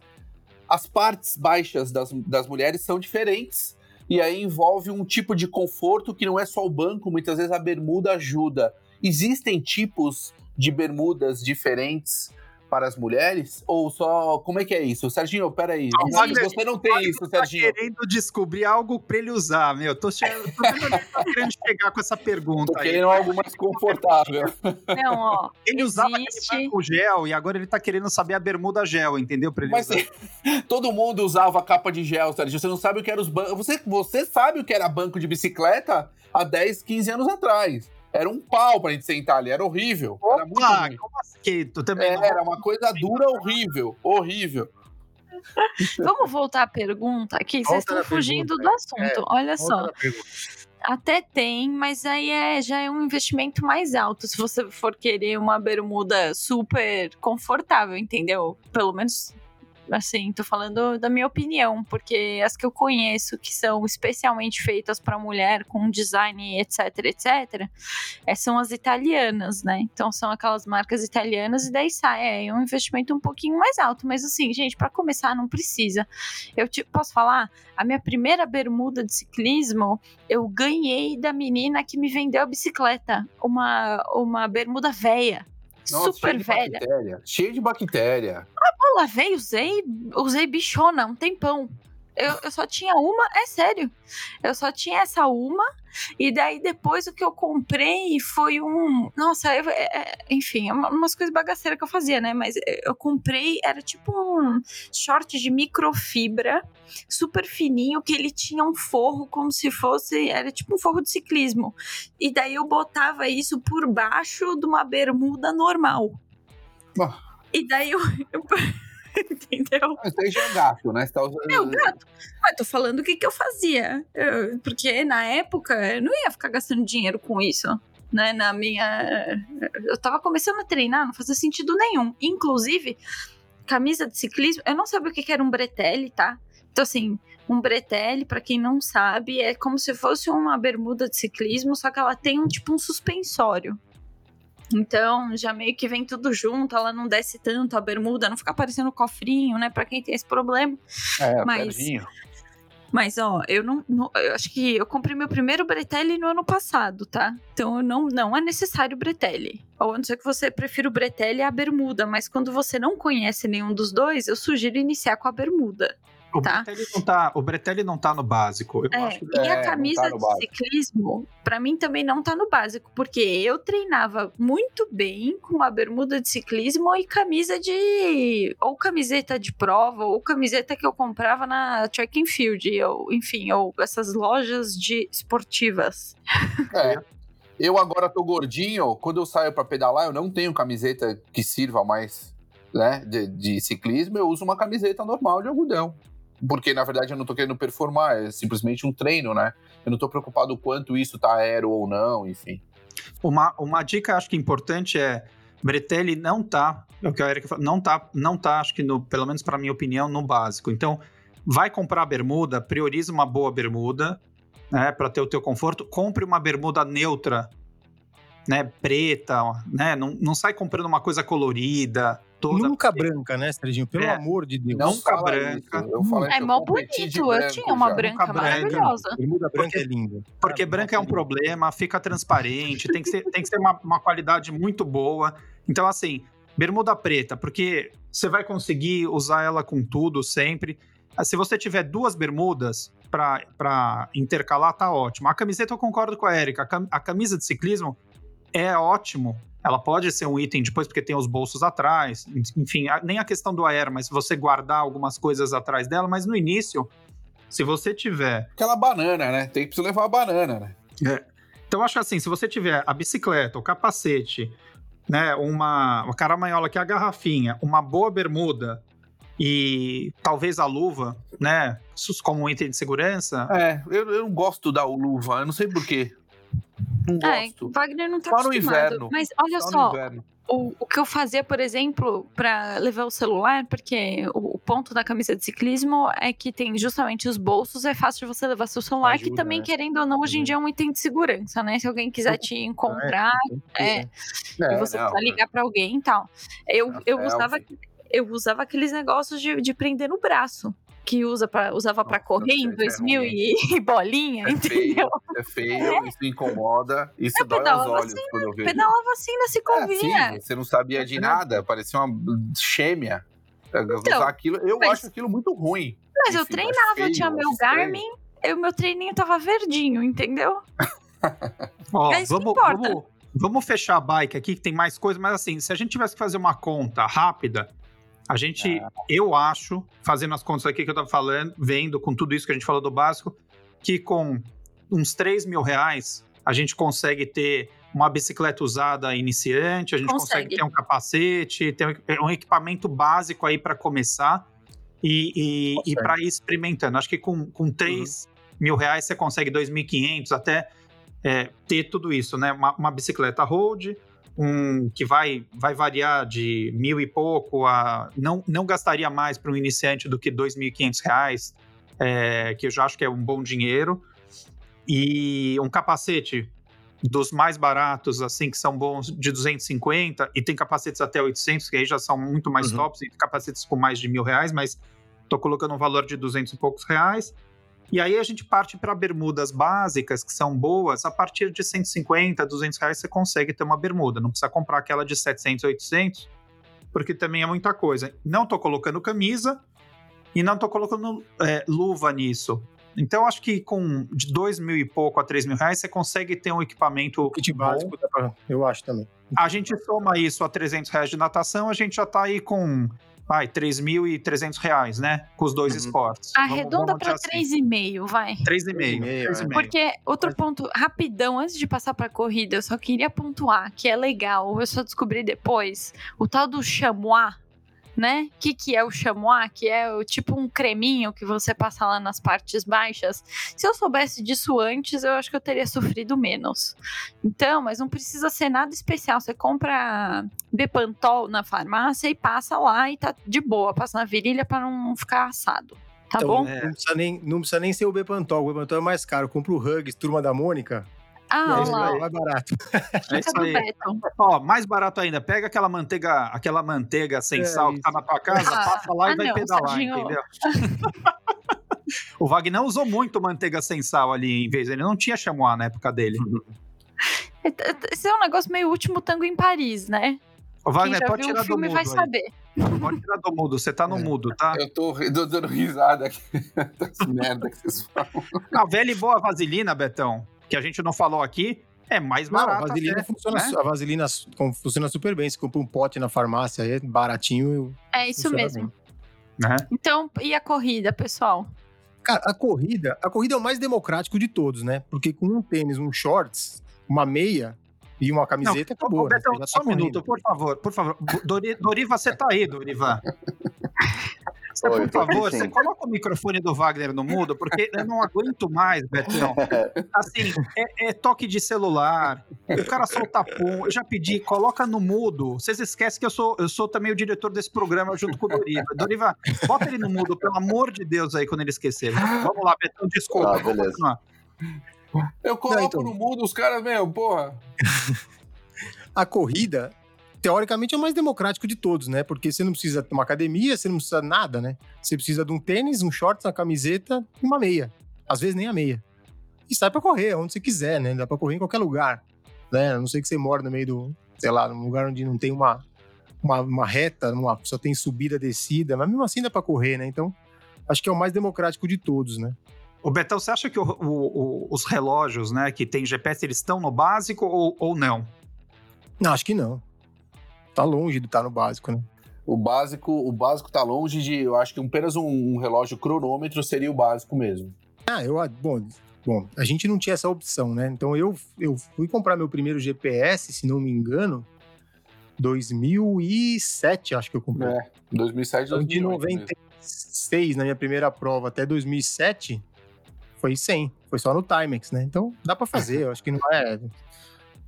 as partes baixas das, das mulheres são diferentes e aí envolve um tipo de conforto que não é só o banco, muitas vezes a bermuda ajuda. Existem tipos de bermudas diferentes para as mulheres? Ou só. Como é que é isso? Serginho, peraí. O Wagner- Você não tem isso, tá Serginho. querendo descobrir algo pra ele usar, meu. Tô, che... tô ele tá querendo chegar com essa Tô pergunta aí. querendo algo mais confortável. Não, ó. Ele usava existe- aquele banco gel e agora ele tá querendo saber a bermuda gel, entendeu? Pra ele Mas usar. todo mundo usava capa de gel, Serginho. Você não sabe o que era os bancos. Você, você sabe o que era banco de bicicleta há 10, 15 anos atrás. Era um pau pra gente sentar ali, era horrível. Era muito Opa, ruim. como assim? Tu também É, não- era uma coisa dura, horrível. Horrível. Vamos voltar à pergunta aqui. Vocês estão fugindo pergunta, do assunto. Olha só. Até tem, mas aí é, já é um investimento mais alto. Se você for querer uma bermuda super confortável, entendeu? Pelo menos, assim, tô falando da minha opinião, porque as que eu conheço, que são especialmente feitas para mulher, com design, etc, etc, é, são as italianas, né? Então são aquelas marcas italianas e daí sai. É um investimento um pouquinho mais alto, mas assim, gente, para começar, não precisa. Eu te, posso falar? A minha primeira bermuda de ciclismo eu ganhei da menina que me vendeu a bicicleta. Uma, uma bermuda velha. Nossa, super cheio de velha. bactéria. Cheio de bactéria. Eu lavei, usei, usei bichona um tempão. Eu, eu só tinha uma, é sério. Eu só tinha essa uma. E daí depois o que eu comprei foi um. Nossa, eu- é- é- enfim, é uma- umas coisas bagaceiras que eu fazia, né? Mas eu comprei, era tipo um short de microfibra, super fininho, que ele tinha um forro como se fosse. Era tipo um forro de ciclismo. E daí eu botava isso por baixo de uma bermuda normal. Ah. E daí eu. eu- Entendeu? Mas aí já é gasto, né? Você tá usando... Meu gato. Mas tô falando o que, que eu fazia. Eu- porque na época eu não ia ficar gastando dinheiro com isso. Né, na minha. Eu tava começando a treinar, não fazia sentido nenhum. Inclusive, camisa de ciclismo, eu não sabia o que que era um bretelle, tá? Então, assim, um bretelle, pra quem não sabe, é como se fosse uma bermuda de ciclismo, só que ela tem um tipo um suspensório. Então, já meio que vem tudo junto, ela não desce tanto a bermuda, não fica parecendo cofrinho, né? Pra quem tem esse problema. É, Mas-. Mas, ó, eu não, não- Eu acho que eu comprei meu primeiro bretelle no ano passado, tá? Então eu não, não é necessário bretelle. Ou a não ser que você prefira o bretelle e a bermuda. Mas quando você não conhece nenhum dos dois, eu sugiro iniciar com a bermuda. O, Tá. Bretelli não tá, o Bretelli não tá no básico. Eu É, acho que e É, a não camisa tá de básico. ciclismo, pra mim também não tá no básico, porque eu treinava muito bem com a bermuda de ciclismo e camisa de. ou camiseta de prova, ou camiseta que eu comprava na track and field, ou enfim, ou essas lojas de esportivas. É. Eu agora tô gordinho, quando eu saio pra pedalar, eu não tenho camiseta que sirva mais, né, de, de ciclismo, eu uso uma camiseta normal de algodão. Porque, na verdade, eu não tô querendo performar, é simplesmente um treino, né? Eu não tô preocupado quanto isso tá aero ou não, enfim. Uma, uma dica acho que importante é Bretelli não tá, é o que a Erika falou, não tá, não tá, acho que no, pelo menos para minha opinião, no básico. Então, vai comprar bermuda, prioriza uma boa bermuda, né, para ter o teu conforto. Compre uma bermuda neutra, né, preta, né, não, não sai comprando uma coisa colorida, toda Nunca branca, né, Serginho? Pelo É. amor de Deus. Não Nunca fala branca. isso. Eu falei É mó bonito, eu tinha uma já. branca Nunca branca. maravilhosa. Bermuda branca Porque- é linda. Porque Ah, branca é um lindo. problema, fica transparente, tem que ser, tem que ser uma, uma qualidade muito boa. Então, assim, bermuda preta, porque você vai conseguir usar ela com tudo sempre. Ah, Se você tiver duas bermudas para intercalar, tá ótimo. A camiseta eu concordo com a Erika. A cam- A camisa de ciclismo é ótimo. Ela pode ser um item depois, porque tem os bolsos atrás. Enfim, nem a questão do aero, mas você guardar algumas coisas atrás dela. Mas no início, se você tiver Aquela banana, né? Tem que precisar levar a banana, né? então, eu acho assim, se você tiver a bicicleta, o capacete, né, uma, uma caramanhola que é a garrafinha, uma boa bermuda e talvez a luva, né, como um item de segurança, É, eu, eu não gosto da luva, eu não sei porquê. Não É, gosto. Wagner não tá Só no inverno. Mas olha Só só, o, o que eu fazia, por exemplo, pra levar o celular, porque o, o ponto da camisa de ciclismo é que tem justamente os bolsos, é fácil de você levar seu celular, que Ajuda, também, né? querendo ou não, hoje em dia é um item de segurança, né? Se alguém quiser te encontrar É. e você não, precisa ligar pra alguém e tal. Eu, É, eu, é usava, eu usava aqueles negócios de, de prender no braço. Que usa pra, usava para correr em 2000 e, e bolinha, É entendeu? feio, é feio, isso incomoda, isso dói aos pedalava olhos assim, quando eu vejo. Pedalava assim na É, ciclovia. sim, você não sabia de nada, parecia uma chêmea. Usar aquilo, eu Então, mas- acho aquilo muito ruim. Mas eu Enfim, treinava, feio, eu tinha meu. Garmin, e o meu treininho tava verdinho, entendeu? Ó, É isso que vamos, importa. vamos, vamos fechar a bike aqui, que tem mais coisa, mas assim, se a gente tivesse que fazer uma conta rápida, a gente, Ah. eu acho, fazendo as contas aqui que eu tava falando, vendo com tudo isso que a gente falou do básico, que com uns 3 mil reais a gente consegue ter uma bicicleta usada iniciante, a gente consegue, Consegue. ter um capacete, ter um- um equipamento básico aí para começar e, e, e para ir experimentando. Acho que com, com 3 mil reais você consegue 2.500 até é, ter tudo isso, né? Uma, uma bicicleta road, um que vai, vai variar de mil e pouco a. Não, não gastaria mais para um iniciante do que 2.500 reais, é, que eu já acho que é um bom dinheiro. E um capacete dos mais baratos, assim, que são bons, de 250, e tem capacetes até 800, que aí já são muito mais Uhum. tops, e capacetes com mais de mil reais, mas tô colocando um valor de 200 e poucos reais. E aí a gente parte para bermudas básicas, que são boas, a partir de 150, 200 reais você consegue ter uma bermuda. Não precisa comprar aquela de 700, 800, porque também é muita coisa. Não tô colocando camisa e não tô colocando é, luva nisso. Então acho que com de 2 mil e pouco a 3 mil reais você consegue ter um equipamento kit básico, eu acho também. A gente soma isso a 300 reais de natação, a gente já tá aí com, vai, 3.300 reais, né? Com os dois Uhum. esportes. Arredonda para dizer assim. 3,5, vai. 3,5. 3,5, 3,5. Porque outro ponto, rapidão, antes de passar pra corrida, eu só queria pontuar que é legal, eu só descobri depois, o tal do chamois, né? O que, que é o chamois? Que é o, tipo um creminho que você passa lá nas partes baixas. Se eu soubesse disso antes, eu acho que eu teria sofrido menos. Então, mas não precisa ser nada especial. Você compra Bepantol na farmácia e passa lá e tá de boa. Passa na virilha pra não ficar assado. Tá Então, bom? É. Não, precisa nem, não precisa nem ser o Bepantol. O Bepantol é mais caro. Compra o Hugs, Turma da Mônica. Ah, aí olha lá. é mais barato. É isso aí. Ó, mais barato ainda, pega aquela manteiga, aquela manteiga sem É sal que tá na tua casa, Ah, passa lá ah, e vai não, pedalar, Serginho. entendeu? o Wagner usou muito manteiga sem sal ali, em vez ele não tinha chamois na época dele. Esse é um negócio meio último tango em Paris, né? O Wagner pode tirar o do filme mudo vai aí. saber. Pode tirar do mudo, você tá no É. mudo, tá? Eu tô tô dando risada aqui das merda que vocês falam. A velha e boa vaselina, Betão, que a gente não falou aqui, é mais Não, a vaselina, até, funciona, né? a vaselina funciona super bem. Você compra um pote na farmácia, aí é baratinho. É isso mesmo. Né? Então, e a corrida, pessoal? Cara, a corrida, a corrida é o mais democrático de todos, né? Porque com um tênis, um shorts, uma meia e uma camiseta, Ô, acabou. ô, né? Já só tá um minuto, por favor, por favor. Dori- Doriva, você tá aí, Doriva. Você, Oi, por tô aqui, favor, você coloca o microfone do Wagner no mudo, porque eu não aguento mais, Betão. Assim, é, é toque de celular, o cara solta pum, eu já pedi, coloca no mudo. Vocês esquecem que eu sou, eu sou também o diretor desse programa junto com o Doriva. Doriva, bota ele no mudo, pelo amor de Deus, aí, quando ele esquecer. Vamos lá, Betão, desculpa. Ah, vamos beleza. Eu coloco Não, então. no mudo, os caras, meu, porra. A corrida, teoricamente, é o mais democrático de todos, né? Porque você não precisa de uma academia, você não precisa de nada, né? Você precisa de um tênis, um shorts, uma camiseta e uma meia. Às vezes nem a meia. E sai pra correr, onde você quiser, né? Dá pra correr em qualquer lugar. Né? A não sei que você mora no meio do, sei lá, num lugar onde não tem uma, uma, uma reta, uma, só tem subida, descida, mas mesmo assim dá pra correr, né? Então, acho que é o mais democrático de todos, né? Ô, Betão, você acha que o- o- o- os relógios, né, que tem GPS, eles estão no básico ou, ou não? Não, acho que não. Tá longe de estar no básico, né? O básico, o básico tá longe de. Eu acho que apenas um, um relógio cronômetro seria o básico mesmo. Ah, eu. Bom, bom, a gente não tinha essa opção, né? Então eu, eu fui comprar meu primeiro GPS, se não me engano, 2007, acho que eu comprei. É. 2007, Então, de 2008 mesmo. 96 na minha primeira prova até 2007, foi 100. Foi só no Timex, né? Então dá pra fazer, eu acho que não é.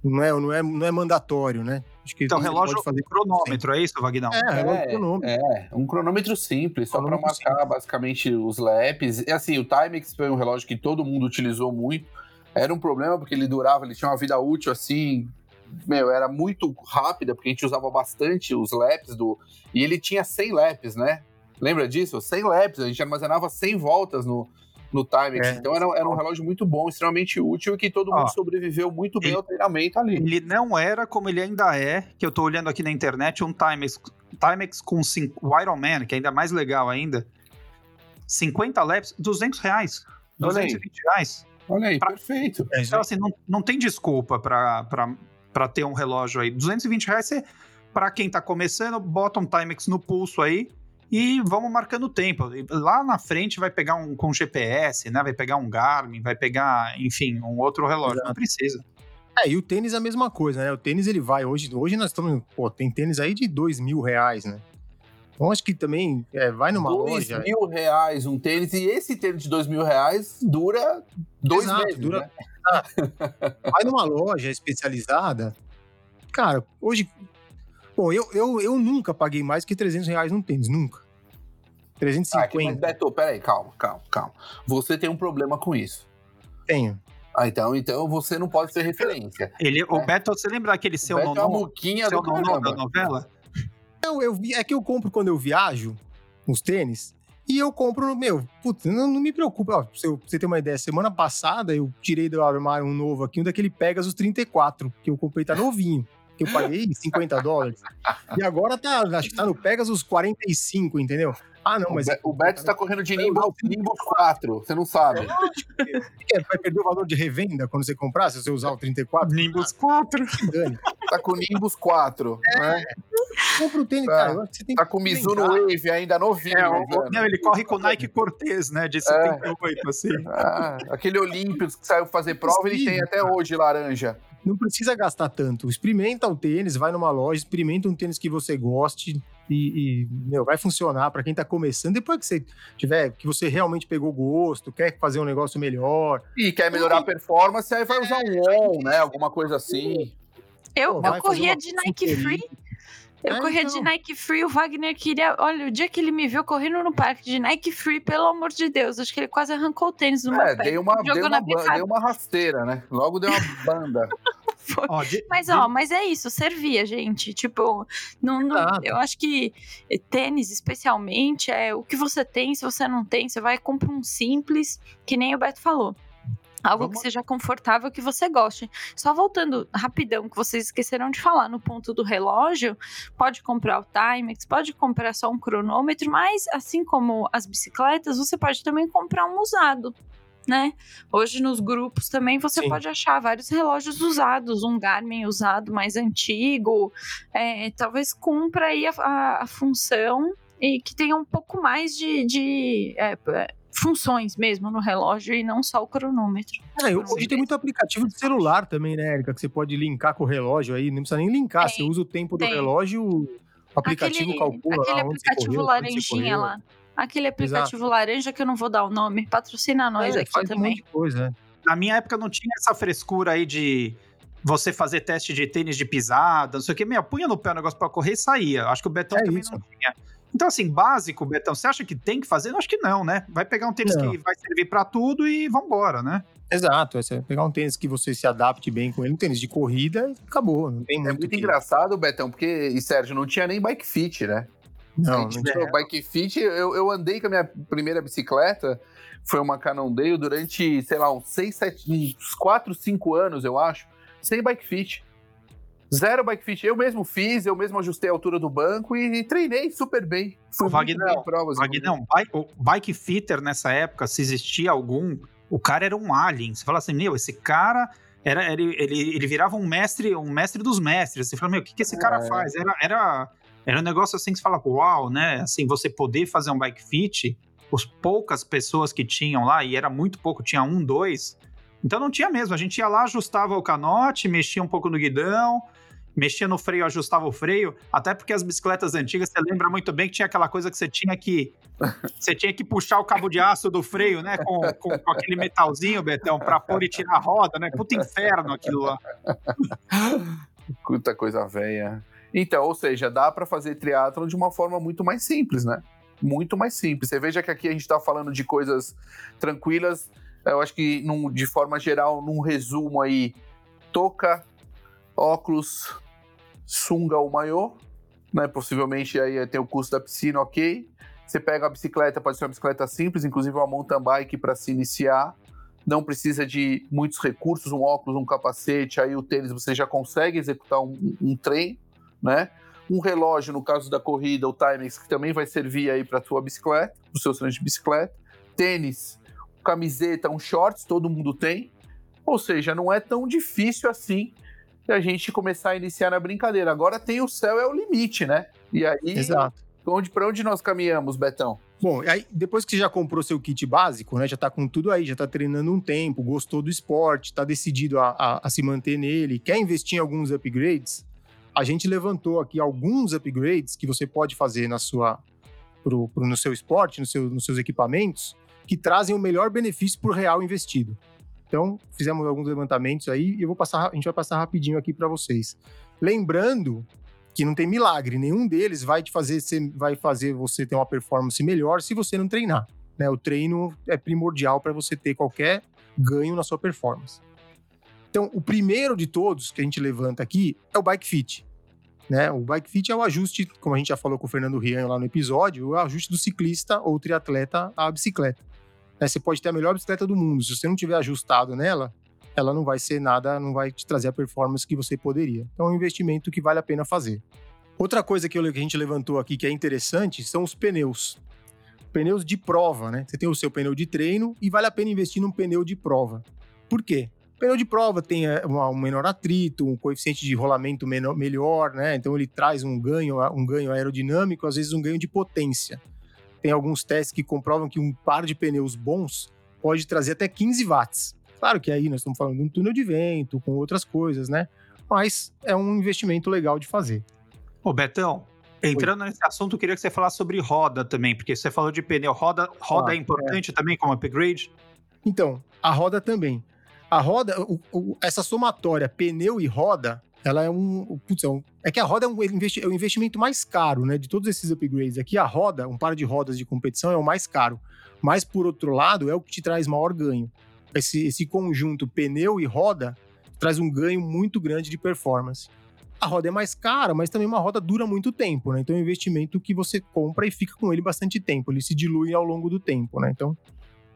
Não é, não é, não é mandatório, né? Acho que Então, relógio pode fazer cronômetro, é isso, Vagnão? É, relógio cronômetro. É, um cronômetro simples, só para marcar basicamente os laps. E assim, o Timex foi um relógio que todo mundo utilizou muito. Era um problema porque ele durava, ele tinha uma vida útil assim, meu, era muito rápida, porque a gente usava bastante os laps do. E ele tinha 100 laps, né? Lembra disso? 100 laps, a gente armazenava 100 voltas no, no Timex. É. Então era, era um relógio muito bom, extremamente útil e que todo mundo Ó, sobreviveu muito bem ele- ao treinamento ali. Ele não era como ele ainda é, que eu tô olhando aqui na internet, um Timex, Timex com cinco, o Iron Man, que é ainda mais legal ainda. 50 laps, 200 reais. Olha aí. 220 reais. Olha aí, Pra- perfeito. É, Então, assim, não, não tem desculpa pra ter um relógio aí. 220 reais, você, pra quem tá começando, bota um Timex no pulso aí e vamos marcando o tempo. Lá na frente vai pegar um com GPS, né? Vai pegar um Garmin, vai pegar, enfim, um outro relógio. Não Exato. precisa. É, e o tênis é a mesma coisa, né? O tênis ele vai hoje. Hoje nós estamos. Pô, tem tênis aí de dois mil reais, né? Então acho que também é, vai numa dois loja. mil reais um tênis, e esse tênis de dois mil reais dura dois Exato, meses, dura- né? Vai numa loja especializada. Cara, hoje. Bom, eu, eu, eu nunca paguei mais que 300 reais num tênis, nunca. Ah, que- mas 350 Beto, peraí, calma, calma, calma. Você tem um problema com isso. tenho. Ah, então, então você não pode ser referência. Ele, O É. Beto, você lembra daquele seu Beto é uma nonô? muquinha Seu do nonô da novela? Não, eu é que eu compro quando eu viajo os tênis. E eu compro, meu, putz, não, não me preocupa. Ó, pra você- pra você ter uma ideia, semana passada eu tirei do armário um novo aqui, um daquele Pegasus 34, que eu comprei, tá novinho. Que eu paguei 50 dólares. E agora tá, acho que tá no Pegasus 45, entendeu? Ah, não, mas o, Be- o Beto está correndo de Nimbus, Nimbus 4, você não sabe. é, vai perder o valor de revenda quando você comprar, se você usar o 34? Nimbus 4. Que dane. Tá com Nimbus 4, né? Compra o tênis, Tá. cara. você tem Tá com Mizuno lembrar. Wave ainda novinho. É, o- velho. não, ele corre com o Nike Cortez, né? De 78, assim. Ah, aquele Olímpicos que saiu fazer prova, ele tem até hoje laranja. Não precisa gastar tanto. Experimenta o tênis, vai numa loja, experimenta um tênis que você goste e, e, meu, vai funcionar para quem tá começando. Depois que você tiver, que você realmente pegou gosto, quer fazer um negócio melhor, E quer melhorar a performance, aí vai usar um ON, né? Alguma coisa assim. Eu, Pô, eu corria de Nike Free. Eu É, corria então. de Nike Free, o Wagner queria. Olha, o dia que ele me viu correndo no parque de Nike Free, pelo amor de Deus, acho que ele quase arrancou o tênis do meu É, pé. dei uma, Jogou dei, na uma, dei uma rasteira, né? Logo deu uma banda. Ó, de- Mas, de- ó, mas é isso, servia, gente. Tipo, não, não- eu acho que tênis, especialmente, é o que você tem, se você não tem, você vai e compra um simples, que nem o Beto falou. Algo Vamos- que seja confortável, que você goste. Só voltando rapidão, que vocês esqueceram de falar, no ponto do relógio, pode comprar o Timex, pode comprar só um cronômetro, mas assim como as bicicletas, você pode também comprar um usado. Né? Hoje nos grupos também você Sim. pode achar vários relógios usados, um Garmin usado mais antigo, é, talvez cumpra aí a, a- a função e que tenha um pouco mais de, de, é, funções mesmo no relógio e não só o cronômetro. É, hoje tem muito aplicativo de celular também, né, Erika? Que você pode linkar com o relógio aí, não precisa nem linkar. Tem, você usa o tempo do tem. relógio, o aplicativo aquele, calcula aquele lá onde você aplicativo correu, laranjinha lá. Aquele aplicativo laranja que eu não vou dar o nome, patrocina nós É, aqui faz um também. monte de coisa, né? Na minha época não tinha essa frescura aí de você fazer teste de tênis de pisada, não sei o que. Meu, punha no pé o negócio pra correr e saía. Acho que o Betão É também isso. não tinha. Então, assim, básico, Betão, você acha que tem que fazer? Eu acho que não, né? Vai pegar um tênis Não. que vai servir pra tudo e vambora, né? Exato, é você pegar um tênis que você se adapte bem com ele, um tênis de corrida, e acabou. Não tem É muito. engraçado, Betão, porque, e Sérgio, não tinha nem bike fit, né? Não, A não gente tinha. bike fit, eu, eu andei com a minha primeira bicicleta, foi uma Cannondale durante, sei lá, uns 6, 7, uns 4, 5 anos, eu acho, sem bike fit. Zero bike fit. Eu mesmo fiz, eu mesmo ajustei a altura do banco e, treinei super bem. Fui provas. Vagnão, bike, o bike fitter nessa época, se existia algum, o cara era um alien. Você fala assim, meu, esse cara era, ele, ele, ele virava um mestre, um mestre dos mestres. Você fala, meu, o que, que esse cara É. faz? Era, era, era um negócio assim que você fala, uau, né? Assim, você poder fazer um bike fit, os poucas pessoas que tinham lá, e era muito pouco, tinha um, dois. Então não tinha mesmo. A gente ia lá, ajustava o canote, mexia um pouco no guidão, mexia no freio, ajustava o freio, até porque as bicicletas antigas, você lembra muito bem que tinha aquela coisa que você tinha que você tinha que puxar o cabo de aço do freio, né, com, com, com aquele metalzinho, Betão, pra pôr e tirar a roda, né? Puta inferno aquilo lá. Puta coisa velha. Então, ou seja, dá pra fazer triatlon de uma forma muito mais simples, né? Muito mais simples. Você veja que aqui a gente tá falando de coisas tranquilas. Eu acho que, num- de forma geral, num resumo aí, toca, óculos, sunga ou maiô, né? Possivelmente aí tem o custo da piscina, ok. Você pega a bicicleta, pode ser uma bicicleta simples, inclusive uma mountain bike para se iniciar. Não precisa de muitos recursos, um óculos, um capacete, aí o tênis você já consegue executar um, um treino, né? Um relógio, no caso da corrida, o Timex, que também vai servir aí para a tua bicicleta, para o seu treino de bicicleta. Tênis, camiseta, um shorts, todo mundo tem. Ou seja, não é tão difícil assim a gente começar a iniciar na brincadeira. Agora tem o céu é o limite, né? E aí, Exato. onde para onde nós caminhamos, Betão? Bom, aí depois que você já comprou seu kit básico, né? Já tá com tudo aí, já tá treinando um tempo, gostou do esporte, tá decidido a, a, a se manter nele, quer investir em alguns upgrades, a gente levantou aqui alguns upgrades que você pode fazer na sua, pro, pro, no seu esporte, no seu, nos seus equipamentos, que trazem o melhor benefício por real investido. Então, fizemos alguns levantamentos aí e eu vou passar, a gente vai passar rapidinho aqui para vocês. Lembrando que não tem milagre, nenhum deles vai te fazer, vai fazer você ter uma performance melhor se você não treinar. Né? O treino é primordial para você ter qualquer ganho na sua performance. Então, o primeiro de todos que a gente levanta aqui é o Bike Fit. Né? O Bike Fit é o ajuste, como a gente já falou com o Fernando Rian lá no episódio, o ajuste do ciclista ou triatleta à bicicleta. Né? Você pode ter a melhor bicicleta do mundo, se você não tiver ajustado nela, ela não vai ser nada, não vai te trazer a performance que você poderia. Então é um investimento que vale a pena fazer. Outra coisa que, a gente levantou aqui que é interessante são os pneus. Pneus de prova, né? Você tem o seu pneu de treino e vale a pena investir num pneu de prova. Por quê? Pneu de prova tem é, um menor atrito, um coeficiente de rolamento menor, melhor, né? Então ele traz um ganho, um ganho aerodinâmico, às vezes um ganho de potência. Tem alguns testes que comprovam que um par de pneus bons pode trazer até 15 watts. Claro que aí nós estamos falando de um túnel de vento, com outras coisas, né? Mas é um investimento legal de fazer. Ô, Betão, entrando Oi. nesse assunto, eu queria que você falasse sobre roda também, porque você falou de pneu. Roda, roda ah, é importante é. também como upgrade? Então, a roda também. A roda, o, o, essa somatória pneu e roda, ela é um. Putz, é, um, é que a roda é um, é um investimento mais caro, né? De todos esses upgrades aqui, a roda, um par de rodas de competição é o mais caro. Mas, por outro lado, é o que te traz maior ganho. Esse, esse conjunto pneu e roda traz um ganho muito grande de performance. A roda é mais cara, mas também uma roda dura muito tempo, né? Então é um investimento que você compra e fica com ele bastante tempo. Ele se dilui ao longo do tempo, né? Então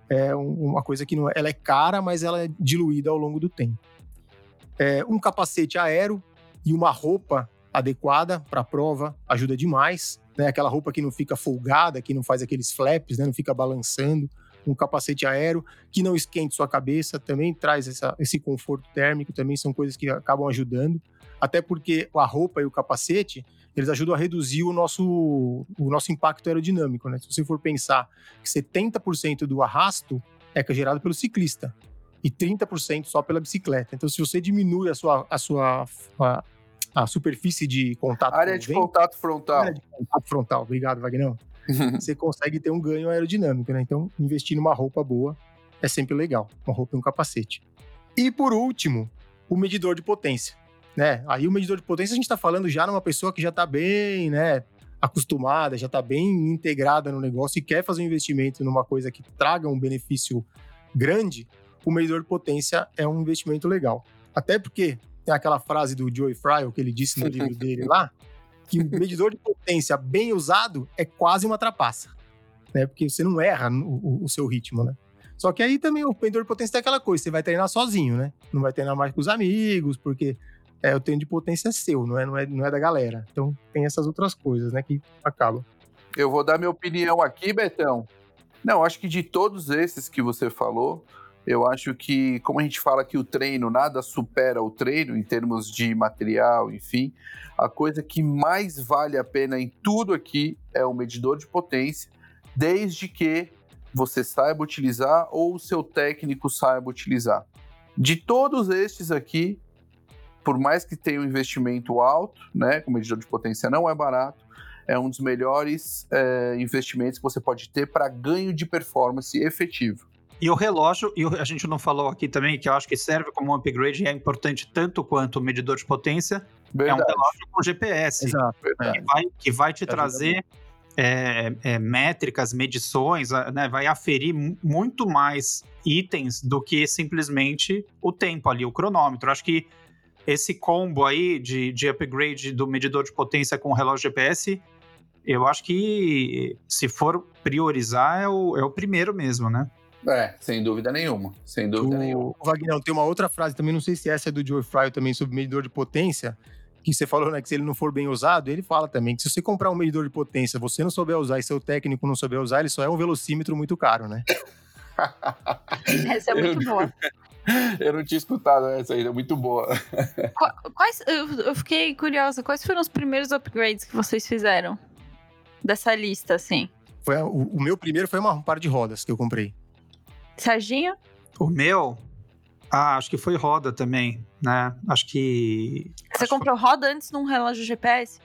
é uma coisa que não é, ela é cara, mas ela é diluída ao longo do tempo é, um capacete aero e uma roupa adequada para a prova ajuda demais. Né? Aquela roupa que não fica folgada, que não faz aqueles flaps, né? não fica balançando. Um capacete aéreo que não esquente sua cabeça também traz essa, esse conforto térmico, também são coisas que acabam ajudando. Até porque a roupa e o capacete eles ajudam a reduzir o nosso, o nosso impacto aerodinâmico. Né? Se você for pensar que 70% do arrasto é gerado pelo ciclista e 30% só pela bicicleta. Então, se você diminui a sua, a sua a, a superfície de contato área de vento, contato frontal. Área de contato frontal, obrigado, Wagner. você consegue ter um ganho aerodinâmico, né? Então, investir numa roupa boa é sempre legal, uma roupa e um capacete. E por último, o medidor de potência, né? Aí o medidor de potência a gente está falando já numa pessoa que já está bem, né? Acostumada, já está bem integrada no negócio e quer fazer um investimento numa coisa que traga um benefício grande, o medidor de potência é um investimento legal. Até porque tem aquela frase do Joey Fryer, que ele disse no livro dele lá, que o medidor de potência bem usado é quase uma trapaça, né? Porque você não erra o, o seu ritmo, né? Só que aí também o medidor de potência tem aquela coisa, você vai treinar sozinho, né? Não vai treinar mais com os amigos, porque é, o treino de potência é seu, não é, não, é, não é da galera. Então tem essas outras coisas, né, que acabam. Eu vou dar minha opinião aqui, Betão. Não, acho que de todos esses que você falou, eu acho que, como a gente fala que o treino nada supera o treino em termos de material, enfim, a coisa que mais vale a pena em tudo aqui é o medidor de potência, desde que você saiba utilizar ou o seu técnico saiba utilizar. De todos estes aqui, por mais que tenha um investimento alto, né, o medidor de potência não é barato, é um dos melhores é, investimentos que você pode ter para ganho de performance efetivo. E o relógio, e a gente não falou aqui também, que eu acho que serve como um upgrade e é importante tanto quanto o medidor de potência, Verdade. é um relógio com GPS. Exato. Que vai, que vai te é trazer é, é, métricas, medições, né, vai aferir muito mais itens do que simplesmente o tempo ali, o cronômetro. Acho que esse combo aí de, de upgrade do medidor de potência com o relógio GPS eu acho que se for priorizar, é o, é o primeiro mesmo, né? É, sem dúvida nenhuma. Sem dúvida nenhuma. O Wagner, tem uma outra frase também, não sei se essa é do Joe Fry também, sobre medidor de potência, que você falou, né, que se ele não for bem usado, ele fala também que se você comprar um medidor de potência, você não souber usar e seu técnico não souber usar, ele só é um velocímetro muito caro, né? Essa é muito boa. Eu não tinha escutado essa ainda, muito boa. Quais, eu, fiquei curiosa, quais foram os primeiros upgrades que vocês fizeram dessa lista, assim? Foi, o, o meu primeiro foi uma, um par de rodas que eu comprei. Serginho? O meu? Ah, acho que foi roda também, né? Acho que. Você acho comprou roda antes de um relógio GPS?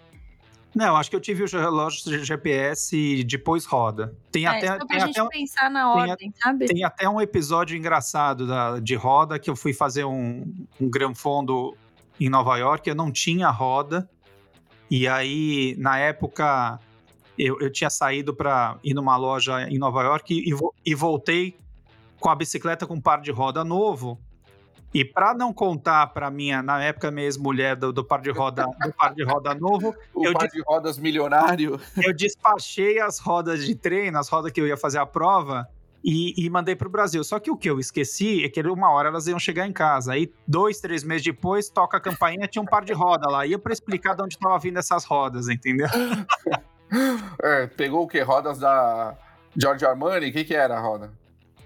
Não, acho que eu tive o relógio GPS e depois roda. Tem é, até, só pra tem gente até, um- pensar na tem ordem, sabe? tem até um episódio engraçado da, de roda que eu fui fazer um, um granfondo em Nova York. Eu não tinha roda. E aí, na época, eu, eu tinha saído para ir numa loja em Nova York e, e voltei com a bicicleta com um par de roda novo. E para não contar para minha, na época, minha ex-mulher do, do par de roda, do par de roda novo, O Eu par de rodas milionário. eu despachei as rodas de treino, as rodas que eu ia fazer a prova, e, e mandei pro Brasil. Só que o que eu esqueci é que uma hora elas iam chegar em casa. Aí, dois, três meses depois, toca a campainha, tinha um par de roda lá. Ia pra explicar de onde tava vindo essas rodas, entendeu? É, pegou o quê? Rodas da Giorgio Armani? O que, que era a roda?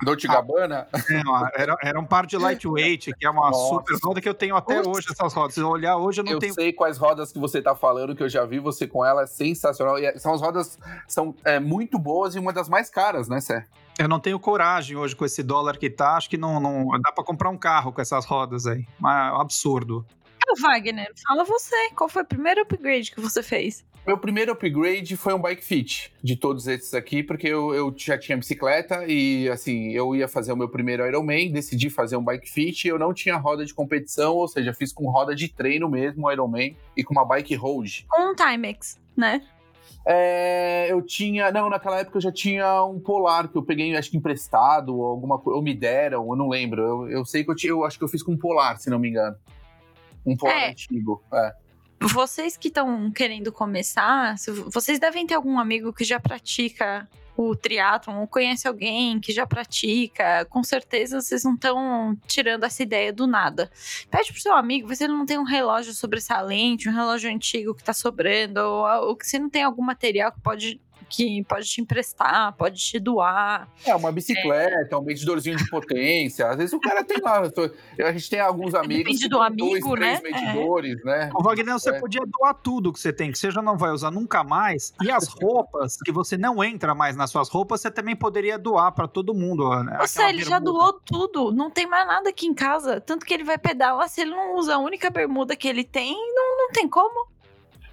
Dolce Ah. Gabbana? Não, era, era um par de lightweight, que é uma Nossa. super roda que eu tenho até hoje, essas rodas. Se eu olhar hoje, eu não Eu tenho. sei quais rodas que você tá falando, que eu já vi você com ela, é sensacional. E é- são as rodas, são é, muito boas e uma das mais caras, né, Sé? Eu não tenho coragem hoje com esse dólar que tá. Acho que não, não dá pra comprar um carro com essas rodas aí. É um absurdo. Wagner, fala você. Qual foi o primeiro upgrade que você fez? Meu primeiro upgrade foi um bike fit de todos esses aqui, porque eu, eu já tinha bicicleta e, assim, eu ia fazer o meu primeiro Ironman, decidi fazer um bike fit e eu não tinha roda de competição, ou seja, fiz com roda de treino mesmo, o Ironman, e com uma bike. Com um Timex, né? É, eu tinha. Não, naquela época eu já tinha um polar que eu peguei, acho que emprestado, ou alguma coisa, ou me deram, eu não lembro. Eu, eu sei que eu, tinha, eu acho que eu fiz com um polar, se não me engano. Um polar É. antigo. É. Vocês que estão querendo começar, vocês devem ter algum amigo que já pratica o triatlon, ou conhece alguém que já pratica. Com certeza vocês não estão tirando essa ideia do nada. Pede pro seu amigo, ele não tem um relógio sobressalente, um relógio antigo que tá sobrando, ou, ou que se não tem algum material que pode, que pode te emprestar, pode te doar. É, uma bicicleta, um medidorzinho de potência. Às vezes o cara tem lá. A gente tem alguns amigos. Depende que do amigo, dois, né? três medidores, né? Ô, Wagner, você É. podia doar tudo que você tem, que você já não vai usar nunca mais. E as roupas, que você não entra mais nas suas roupas, você também poderia doar pra todo mundo. Né? Você, Aquela ele já bermuda. doou tudo, não tem mais nada aqui em casa. Tanto que ele vai pedalar, se ele não usa a única bermuda que ele tem, não, não tem como.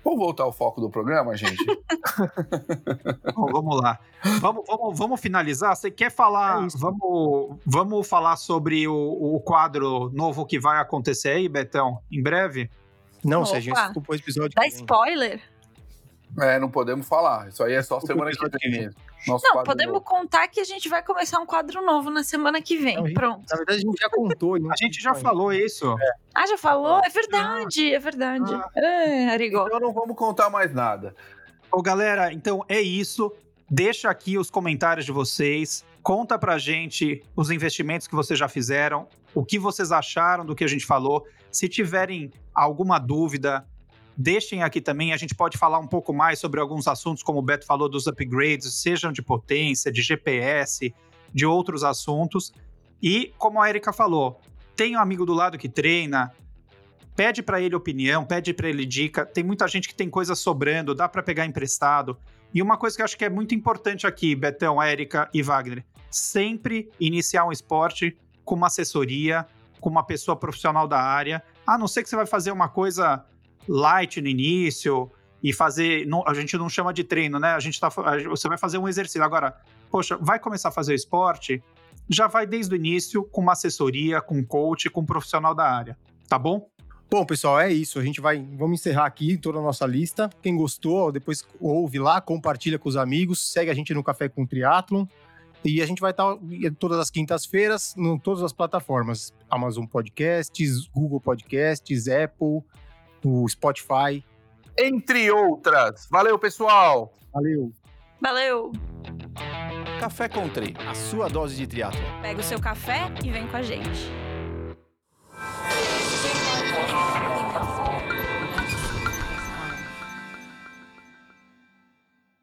Vamos voltar ao foco do programa, gente? Bom, vamos lá. Vamos, vamos, vamos finalizar. Você quer falar? É vamos, vamos falar sobre o, o quadro novo que vai acontecer aí, Betão, em breve? Não, Opa. Serginho, isso ficou o episódio Dá spoiler? É, não podemos falar. Isso aí é só semana que vem. Nosso Não, podemos novo. contar que a gente vai começar um quadro novo na semana que vem. Não, Pronto. Na verdade, a gente já contou. A gente já falou isso. Ah, já falou? É verdade, é verdade. Ah. É, Arigó. Então não vamos contar mais nada. Ô, galera, então é isso. Deixa aqui os comentários de vocês. Conta pra gente os investimentos que vocês já fizeram, o que vocês acharam do que a gente falou. Se tiverem alguma dúvida, deixem aqui também. A gente pode falar um pouco mais sobre alguns assuntos, como o Beto falou, dos upgrades, sejam de potência, de GPS, de outros assuntos. E, como a Erika falou, tem um amigo do lado que treina, pede para ele opinião, pede para ele dica. Tem muita gente que tem coisa sobrando, dá para pegar emprestado. E uma coisa que eu acho que é muito importante aqui, Betão, Érica e Wagner, sempre iniciar um esporte com uma assessoria, com uma pessoa profissional da área. A não ser que você vai fazer uma coisa light no início e fazer, não- a gente não chama de treino, né? A gente tá, você vai fazer um exercício. Agora, poxa, vai começar a fazer esporte, já vai desde o início com uma assessoria, com um coach, com um profissional da área, tá bom? Bom, pessoal, é isso. A gente vai. Vamos encerrar aqui toda a nossa lista. Quem gostou, depois ouve lá, compartilha com os amigos, segue a gente no Café com Triathlon. E a gente vai estar todas as quintas-feiras em todas as plataformas: Amazon Podcasts, Google Podcasts, Apple, o Spotify. entre outras. Valeu, pessoal! Valeu. Valeu! Café Country, a sua dose de triatlo. Pega o seu café e vem com a gente.